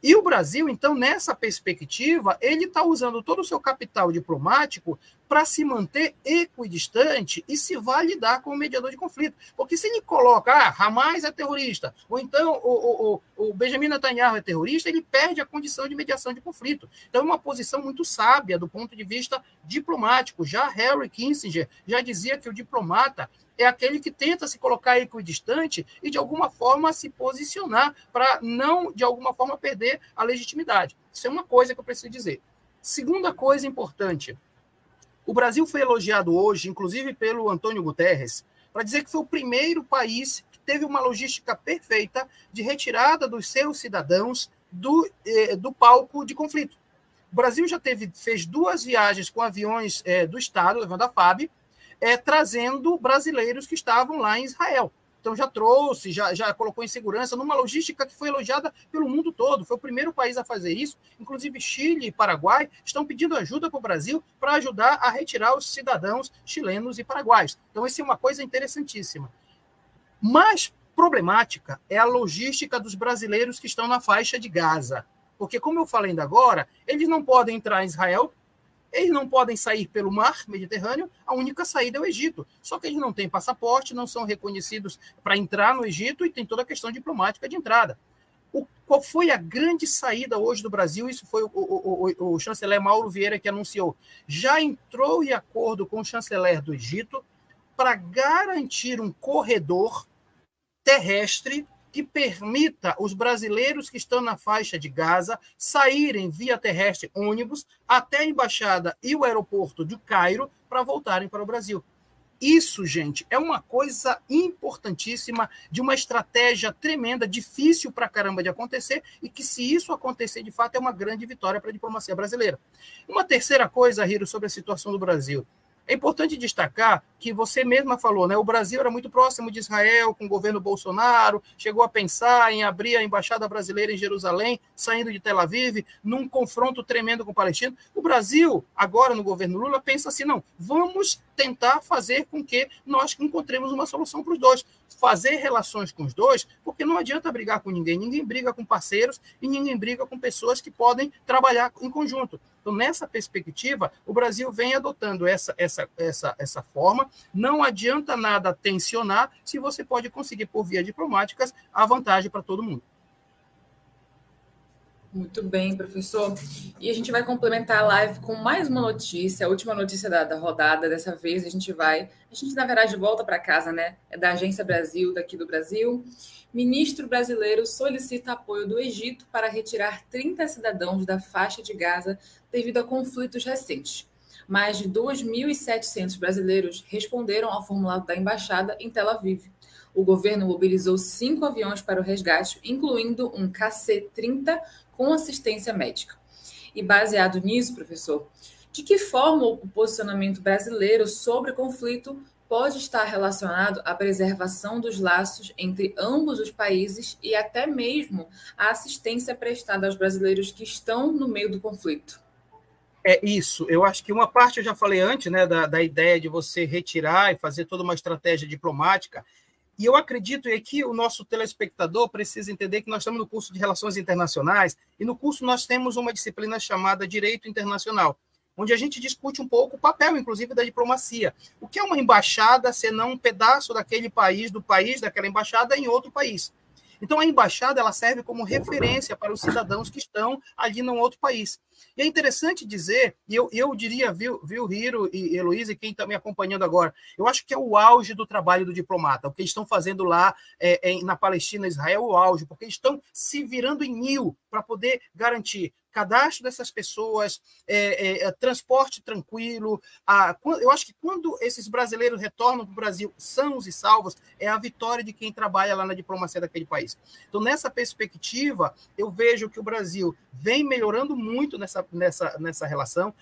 E o Brasil, então, nessa perspectiva, ele está usando todo o seu capital diplomático para se manter equidistante e se validar como mediador de conflito. Porque se ele coloca, ah, Hamas é terrorista, ou então o, o, o Benjamin Netanyahu é terrorista, ele perde a condição de mediação de conflito. Então, é uma posição muito sábia do ponto de vista diplomático. Já Harry Kissinger já dizia que o diplomata é aquele que tenta se colocar equidistante e, de alguma forma, se posicionar para não, de alguma forma, perder a legitimidade. Isso é uma coisa que eu preciso dizer. Segunda coisa importante: o Brasil foi elogiado hoje, inclusive pelo Antônio Guterres, para dizer que foi o primeiro país que teve uma logística perfeita de retirada dos seus cidadãos do, eh, do palco de conflito. O Brasil já teve, fez duas viagens com aviões eh, do Estado, levando a FAB, é, trazendo brasileiros que estavam lá em Israel. Então já trouxe, já, já colocou em segurança numa logística que foi elogiada pelo mundo todo. Foi o primeiro país a fazer isso. Inclusive Chile e Paraguai estão pedindo ajuda para o Brasil para ajudar a retirar os cidadãos chilenos e paraguaios. Então isso é uma coisa interessantíssima. Mais problemática é a logística dos brasileiros que estão na faixa de Gaza. Porque, como eu falei ainda agora, eles não podem entrar em Israel eles não podem sair pelo mar Mediterrâneo, a única saída é o Egito. Só que eles não têm passaporte, não são reconhecidos para entrar no Egito e tem toda a questão diplomática de entrada. O, qual foi a grande saída hoje do Brasil? Isso foi o, o, o, o chanceler Mauro Vieira que anunciou. Já entrou em acordo com o chanceler do Egito para garantir um corredor terrestre que permita os brasileiros que estão na faixa de Gaza saírem via terrestre ônibus até a embaixada e o aeroporto de Cairo para voltarem para o Brasil. Isso, gente, é uma coisa importantíssima, de uma estratégia tremenda, difícil para caramba de acontecer, e que, se isso acontecer de fato, é uma grande vitória para a diplomacia brasileira. Uma terceira coisa, Hiro, sobre a situação do Brasil. É importante destacar que você mesma falou, né? O Brasil era muito próximo de Israel com o governo Bolsonaro, chegou a pensar em abrir a embaixada brasileira em Jerusalém, saindo de Tel Aviv, num confronto tremendo com o Palestina. O Brasil, agora no governo Lula, pensa assim: não, vamos tentar fazer com que nós encontremos uma solução para os dois. Fazer relações com os dois, porque não adianta brigar com ninguém. Ninguém briga com parceiros e ninguém briga com pessoas que podem trabalhar em conjunto. Então, nessa perspectiva, o Brasil vem adotando essa, essa, essa, essa forma. Não adianta nada tensionar se você pode conseguir, por via diplomáticas, a vantagem para todo mundo. Muito bem, professor. E a gente vai complementar a live com mais uma notícia, a última notícia da, da rodada. Dessa vez a gente vai. A gente, na verdade, volta para casa, né? É da Agência Brasil, daqui do Brasil. Ministro brasileiro solicita apoio do Egito para retirar 30 cidadãos da faixa de Gaza devido a conflitos recentes. Mais de 2.700 brasileiros responderam ao formulado da embaixada em Tel Aviv. O governo mobilizou cinco aviões para o resgate, incluindo um KC-30 com assistência médica. E baseado nisso, professor, de que forma o posicionamento brasileiro sobre o conflito pode estar relacionado à preservação dos laços entre ambos os países e até mesmo a assistência prestada aos brasileiros que estão no meio do conflito? É isso. Eu acho que uma parte eu já falei antes, né, da, da ideia de você retirar e fazer toda uma estratégia diplomática. E eu acredito é que o nosso telespectador precisa entender que nós estamos no curso de Relações Internacionais e no curso nós temos uma disciplina chamada Direito Internacional, onde a gente discute um pouco o papel, inclusive, da diplomacia. O que é uma embaixada, senão um pedaço daquele país, do país daquela embaixada em outro país? Então, a embaixada ela serve como referência para os cidadãos que estão ali num outro país. E é interessante dizer, e eu, eu diria, viu, viu Hiro e Heloísa, e quem está me acompanhando agora, eu acho que é o auge do trabalho do diplomata. O que eles estão fazendo lá é, é, na Palestina, Israel, é o auge, porque eles estão se virando em mil para poder garantir cadastro dessas pessoas, é, é, é transporte tranquilo. A, eu acho que quando esses brasileiros retornam para o Brasil sãos e salvos, é a vitória de quem trabalha lá na diplomacia daquele país. Então, nessa perspectiva, eu vejo que o Brasil vem melhorando muito nessa, nessa, nessa relação.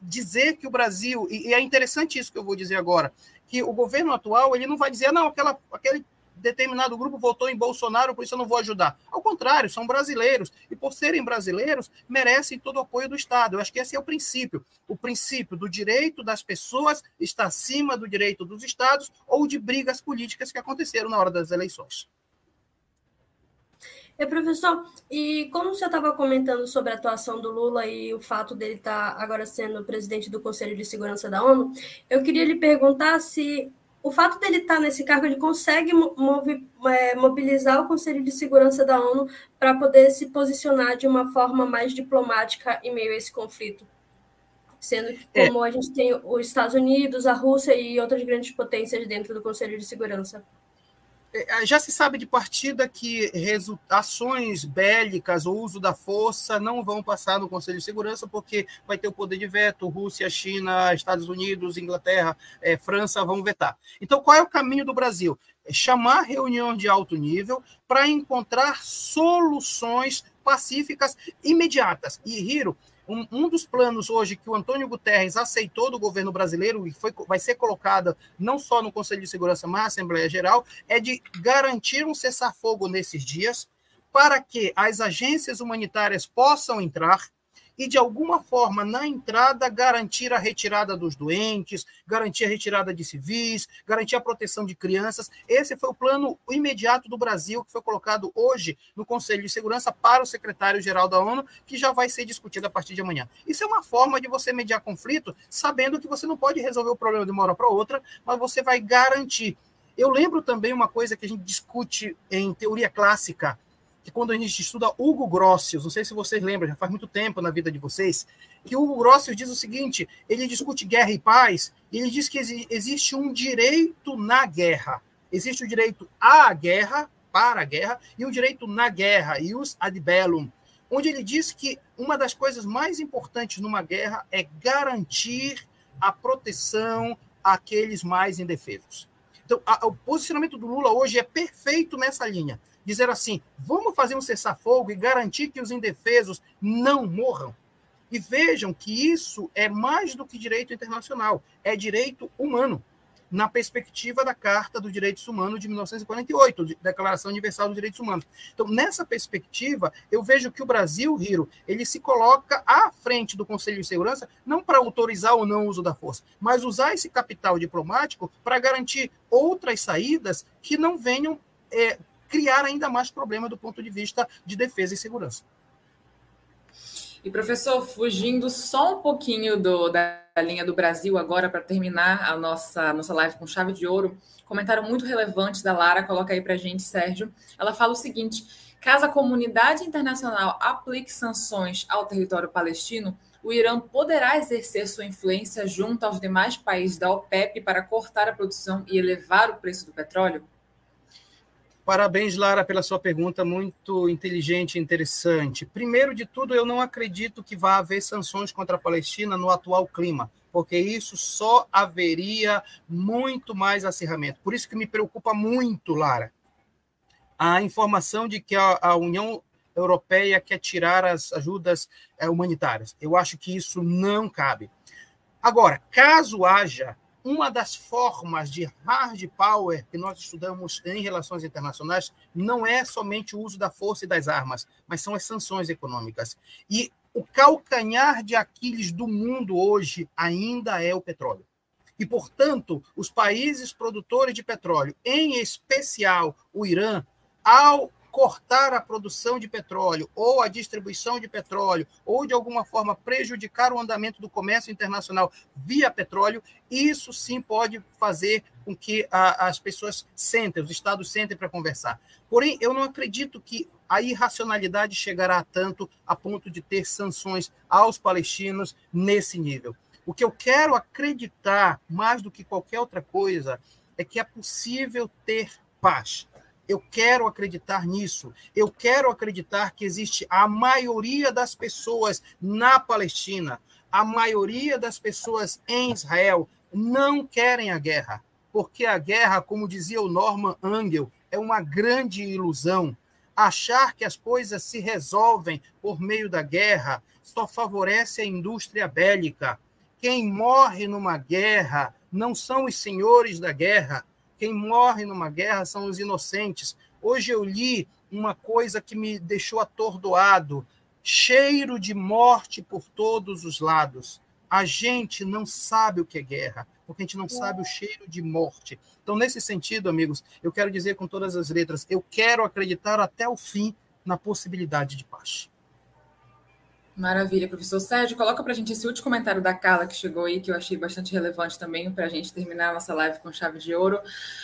Dizer que o Brasil, e é interessante isso que eu vou dizer agora, que o governo atual ele não vai dizer, não, aquela, aquele determinado grupo votou em Bolsonaro, por isso eu não vou ajudar. Ao contrário, são brasileiros. E por serem brasileiros, merecem todo o apoio do Estado. Eu acho que esse é o princípio. O princípio do direito das pessoas está acima do direito dos Estados ou de brigas políticas que aconteceram na hora das eleições. É, professor, e como você estava comentando sobre a atuação do Lula e o fato dele estar tá agora sendo presidente do Conselho de Segurança da ONU, eu queria lhe perguntar se o fato dele estar nesse cargo, ele consegue é, mobilizar o Conselho de Segurança da ONU para poder se posicionar de uma forma mais diplomática em meio a esse conflito. Sendo que, é. como é. a gente tem os Estados Unidos, a Rússia e outras grandes potências dentro do Conselho de Segurança. É, já se sabe de partida que ações bélicas ou uso da força não vão passar no Conselho de Segurança, porque vai ter o poder de veto, Rússia, China, Estados Unidos, Inglaterra, é, França vão vetar. Então, qual é o caminho do Brasil? É chamar reunião de alto nível para encontrar soluções pacíficas imediatas. E, Hiro, um, um, dos planos hoje que o Antônio Guterres aceitou do governo brasileiro e foi, vai ser colocada não só no Conselho de Segurança, mas na Assembleia Geral, é de garantir um cessar-fogo nesses dias para que as agências humanitárias possam entrar e, de alguma forma, na entrada, garantir a retirada dos doentes, garantir a retirada de civis, garantir a proteção de crianças. Esse foi o plano imediato do Brasil, que foi colocado hoje no Conselho de Segurança para o secretário-geral da ONU, que já vai ser discutido a partir de amanhã. Isso é uma forma de você mediar conflito, sabendo que você não pode resolver o problema de uma hora para outra, mas você vai garantir. Eu lembro também uma coisa que a gente discute em teoria clássica, que quando a gente estuda Hugo Grossius, não sei se vocês lembram, já faz muito tempo na vida de vocês, que Hugo Grossius diz o seguinte, ele discute guerra e paz, e ele diz que existe um direito na guerra. Existe o direito à guerra, para a guerra, e o direito na guerra, ius ad bellum, onde ele diz que uma das coisas mais importantes numa guerra é garantir a proteção àqueles mais indefesos. Então, a, o posicionamento do Lula hoje é perfeito nessa linha dizer assim: vamos fazer um cessar-fogo e garantir que os indefesos não morram. E vejam que isso é mais do que direito internacional, é direito humano, na perspectiva da Carta dos Direitos Humanos de 1948, Declaração Universal dos Direitos Humanos. Então, nessa perspectiva, eu vejo que o Brasil, Riro, ele se coloca à frente do Conselho de Segurança, não para autorizar ou não o uso da força, mas usar esse capital diplomático para garantir outras saídas que não venham é, criar ainda mais problema do ponto de vista de defesa e segurança. E professor, fugindo só um pouquinho do, da linha do Brasil agora para terminar a nossa nossa live com chave de ouro, comentário muito relevante da Lara, coloca aí para gente, Sérgio. Ela fala o seguinte: caso a comunidade internacional aplique sanções ao território palestino, o Irã poderá exercer sua influência junto aos demais países da OPEP para cortar a produção e elevar o preço do petróleo? Parabéns, Lara, pela sua pergunta, muito inteligente e interessante. Primeiro de tudo, eu não acredito que vá haver sanções contra a Palestina no atual clima, porque isso só haveria muito mais acirramento. Por isso que me preocupa muito, Lara, a informação de que a, a União Europeia quer tirar as ajudas é, humanitárias. Eu acho que isso não cabe. Agora, caso haja uma das formas de hard power que nós estudamos em relações internacionais não é somente o uso da força e das armas, mas são as sanções econômicas. E o calcanhar de Aquiles do mundo hoje ainda é o petróleo. E, portanto, os países produtores de petróleo, em especial o Irã, ao cortar a produção de petróleo ou a distribuição de petróleo ou de alguma forma prejudicar o andamento do comércio internacional via petróleo, isso sim pode fazer com que a, as pessoas sentem, os estados sentem para conversar. Porém, eu não acredito que a irracionalidade chegará tanto a ponto de ter sanções aos palestinos nesse nível. O que eu quero acreditar, mais do que qualquer outra coisa, é que é possível ter paz. Eu quero acreditar nisso. Eu quero acreditar que existe a maioria das pessoas na Palestina, a maioria das pessoas em Israel não querem a guerra, porque a guerra, como dizia o Norman Angel, é uma grande ilusão. Achar que as coisas se resolvem por meio da guerra só favorece a indústria bélica. Quem morre numa guerra não são os senhores da guerra, quem morre numa guerra são os inocentes. Hoje eu li uma coisa que me deixou atordoado: cheiro de morte por todos os lados. A gente não sabe o que é guerra, porque a gente não sabe o cheiro de morte. Então, nesse sentido, amigos, eu quero dizer com todas as letras: eu quero acreditar até o fim na possibilidade de paz. Maravilha, professor Sérgio. Coloca para a gente esse último comentário da Carla que chegou aí, que eu achei bastante relevante também para a gente terminar a nossa live com chave de ouro.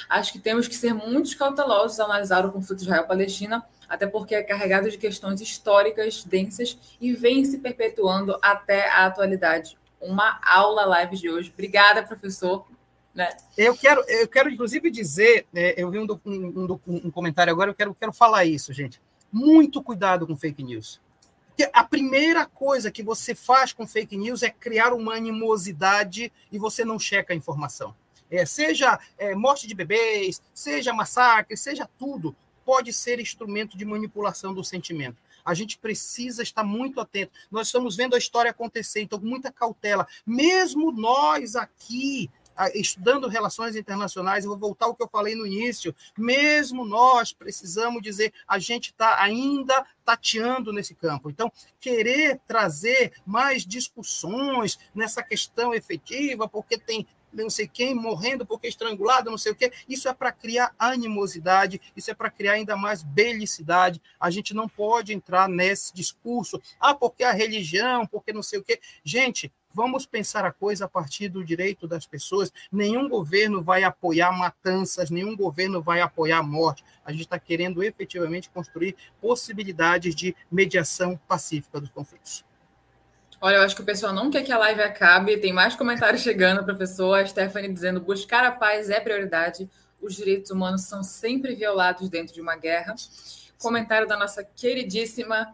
Acho que temos que ser muito cautelosos ao analisar o conflito Israel-Palestina, até porque é carregado de questões históricas densas e vem se perpetuando até a atualidade. Uma aula live de hoje. Obrigada, professor. Né? Eu quero, eu quero inclusive dizer, é, eu vi um, um, um, comentário agora, eu quero, quero falar isso, gente. Muito cuidado com fake news a primeira coisa que você faz com fake news é criar uma animosidade e você não checa a informação. É, seja é, morte de bebês, seja massacre, seja tudo, pode ser instrumento de manipulação do sentimento. A gente precisa estar muito atento. Nós estamos vendo a história acontecer, então, muita cautela. Mesmo nós aqui, estudando relações internacionais, eu vou voltar ao que eu falei no início, mesmo nós precisamos dizer, a gente está ainda tateando nesse campo. Então, querer trazer mais discussões nessa questão efetiva, porque tem não sei quem morrendo porque estrangulado, não sei o quê. Isso é para criar animosidade, isso é para criar ainda mais belicidade. A gente não pode entrar nesse discurso, ah, porque a religião, porque não sei o quê. Gente, Vamos pensar a coisa a partir do direito das pessoas. Nenhum governo vai apoiar matanças, nenhum governo vai apoiar a morte. A gente está querendo efetivamente construir possibilidades de mediação pacífica dos conflitos. Olha, eu acho que o pessoal não quer que a live acabe. Tem mais comentários chegando, professor. A Stephanie dizendo: buscar a paz é prioridade. Os direitos humanos são sempre violados dentro de uma guerra. Comentário da nossa queridíssima.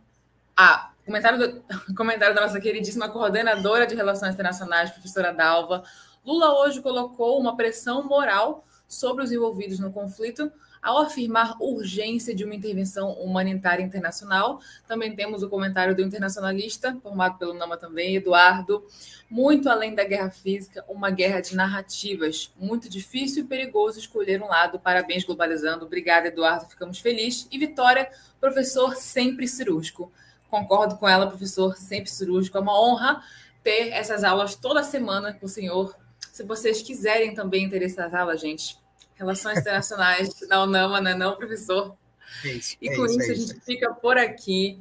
Ah, Comentário, do, comentário da nossa queridíssima coordenadora de Relações Internacionais, professora Dalva. Lula hoje colocou uma pressão moral sobre os envolvidos no conflito ao afirmar urgência de uma intervenção humanitária internacional. Também temos o comentário do internacionalista, formado pelo Nama também, Eduardo. Muito além da guerra física, uma guerra de narrativas. Muito difícil e perigoso escolher um lado. Parabéns, Globalizando. Obrigada, Eduardo. Ficamos felizes. E Vitória, professor sempre cirúrgico. Concordo com ela, professor, sempre cirúrgico. É uma honra ter essas aulas toda semana com o senhor. Se vocês quiserem também ter essas aulas, gente, Relações Internacionais não, não, não, não, professor. É isso, e com é isso, isso, é a gente fica por aqui.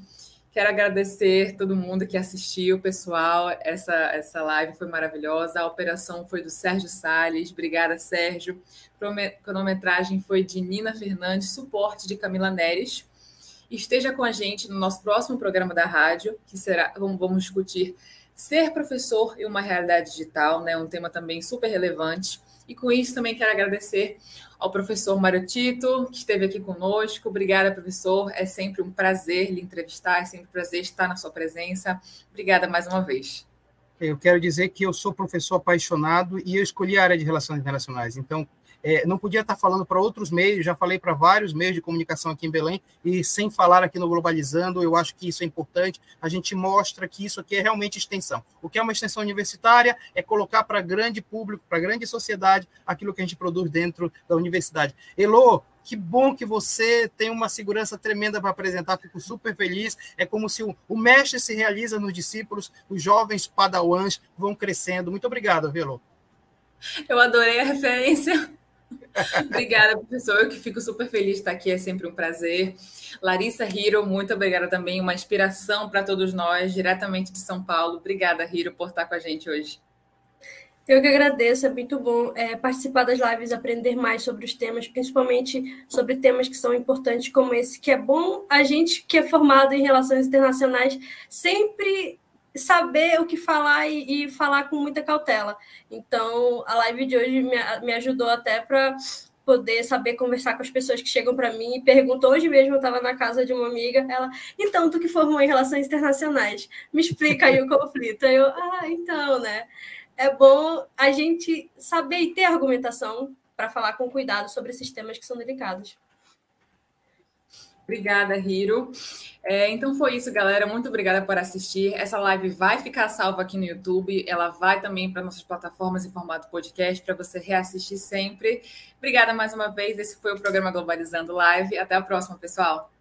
Quero agradecer todo mundo que assistiu, pessoal. Essa, essa live foi maravilhosa. A operação foi do Sérgio Sales. Obrigada, Sérgio. Cronometragem foi de Nina Fernandes, suporte de Camila Neres. Esteja com a gente no nosso próximo programa da rádio, que será, vamos, discutir ser professor e uma realidade digital, né? Um tema também super relevante. E com isso também quero agradecer ao professor Mário Tito, que esteve aqui conosco. Obrigada, professor. É sempre um prazer lhe entrevistar, é sempre um prazer estar na sua presença. Obrigada mais uma vez. Eu quero dizer que eu sou professor apaixonado e eu escolhi a área de relações internacionais. Então, é, não podia estar falando para outros meios, já falei para vários meios de comunicação aqui em Belém, e sem falar aqui no Globalizando, eu acho que isso é importante. A gente mostra que isso aqui é realmente extensão. O que é uma extensão universitária é colocar para grande público, para grande sociedade, aquilo que a gente produz dentro da universidade. Elô, que bom que você tem uma segurança tremenda para apresentar, fico super feliz. É como se o, o mestre se realiza nos discípulos, os jovens padawans vão crescendo. Muito obrigado, Velo. Eu adorei a referência. Obrigada, professor. Eu que fico super feliz de estar aqui, é sempre um prazer. Larissa Hiro, muito obrigada também, uma inspiração para todos nós, diretamente de São Paulo. Obrigada, Hiro, por estar com a gente hoje. Eu que agradeço, é muito bom é, participar das lives, aprender mais sobre os temas, principalmente sobre temas que são importantes como esse, que é bom a gente que é formado em relações internacionais sempre saber o que falar e, e falar com muita cautela. Então, a live de hoje me, me ajudou até para poder saber conversar com as pessoas que chegam para mim e perguntam. Hoje mesmo eu estava na casa de uma amiga, ela, então, tu que formou em relações internacionais, me explica aí o conflito. Eu, ah, então, né? é bom a gente saber e ter argumentação para falar com cuidado sobre esses temas que são delicados. Obrigada, Hiro. É, então foi isso, galera. Muito obrigada por assistir. Essa live vai ficar salva aqui no YouTube. Ela vai também para nossas plataformas em formato podcast para você reassistir sempre. Obrigada mais uma vez. Esse foi o programa Globalizando Live. Até a próxima, pessoal.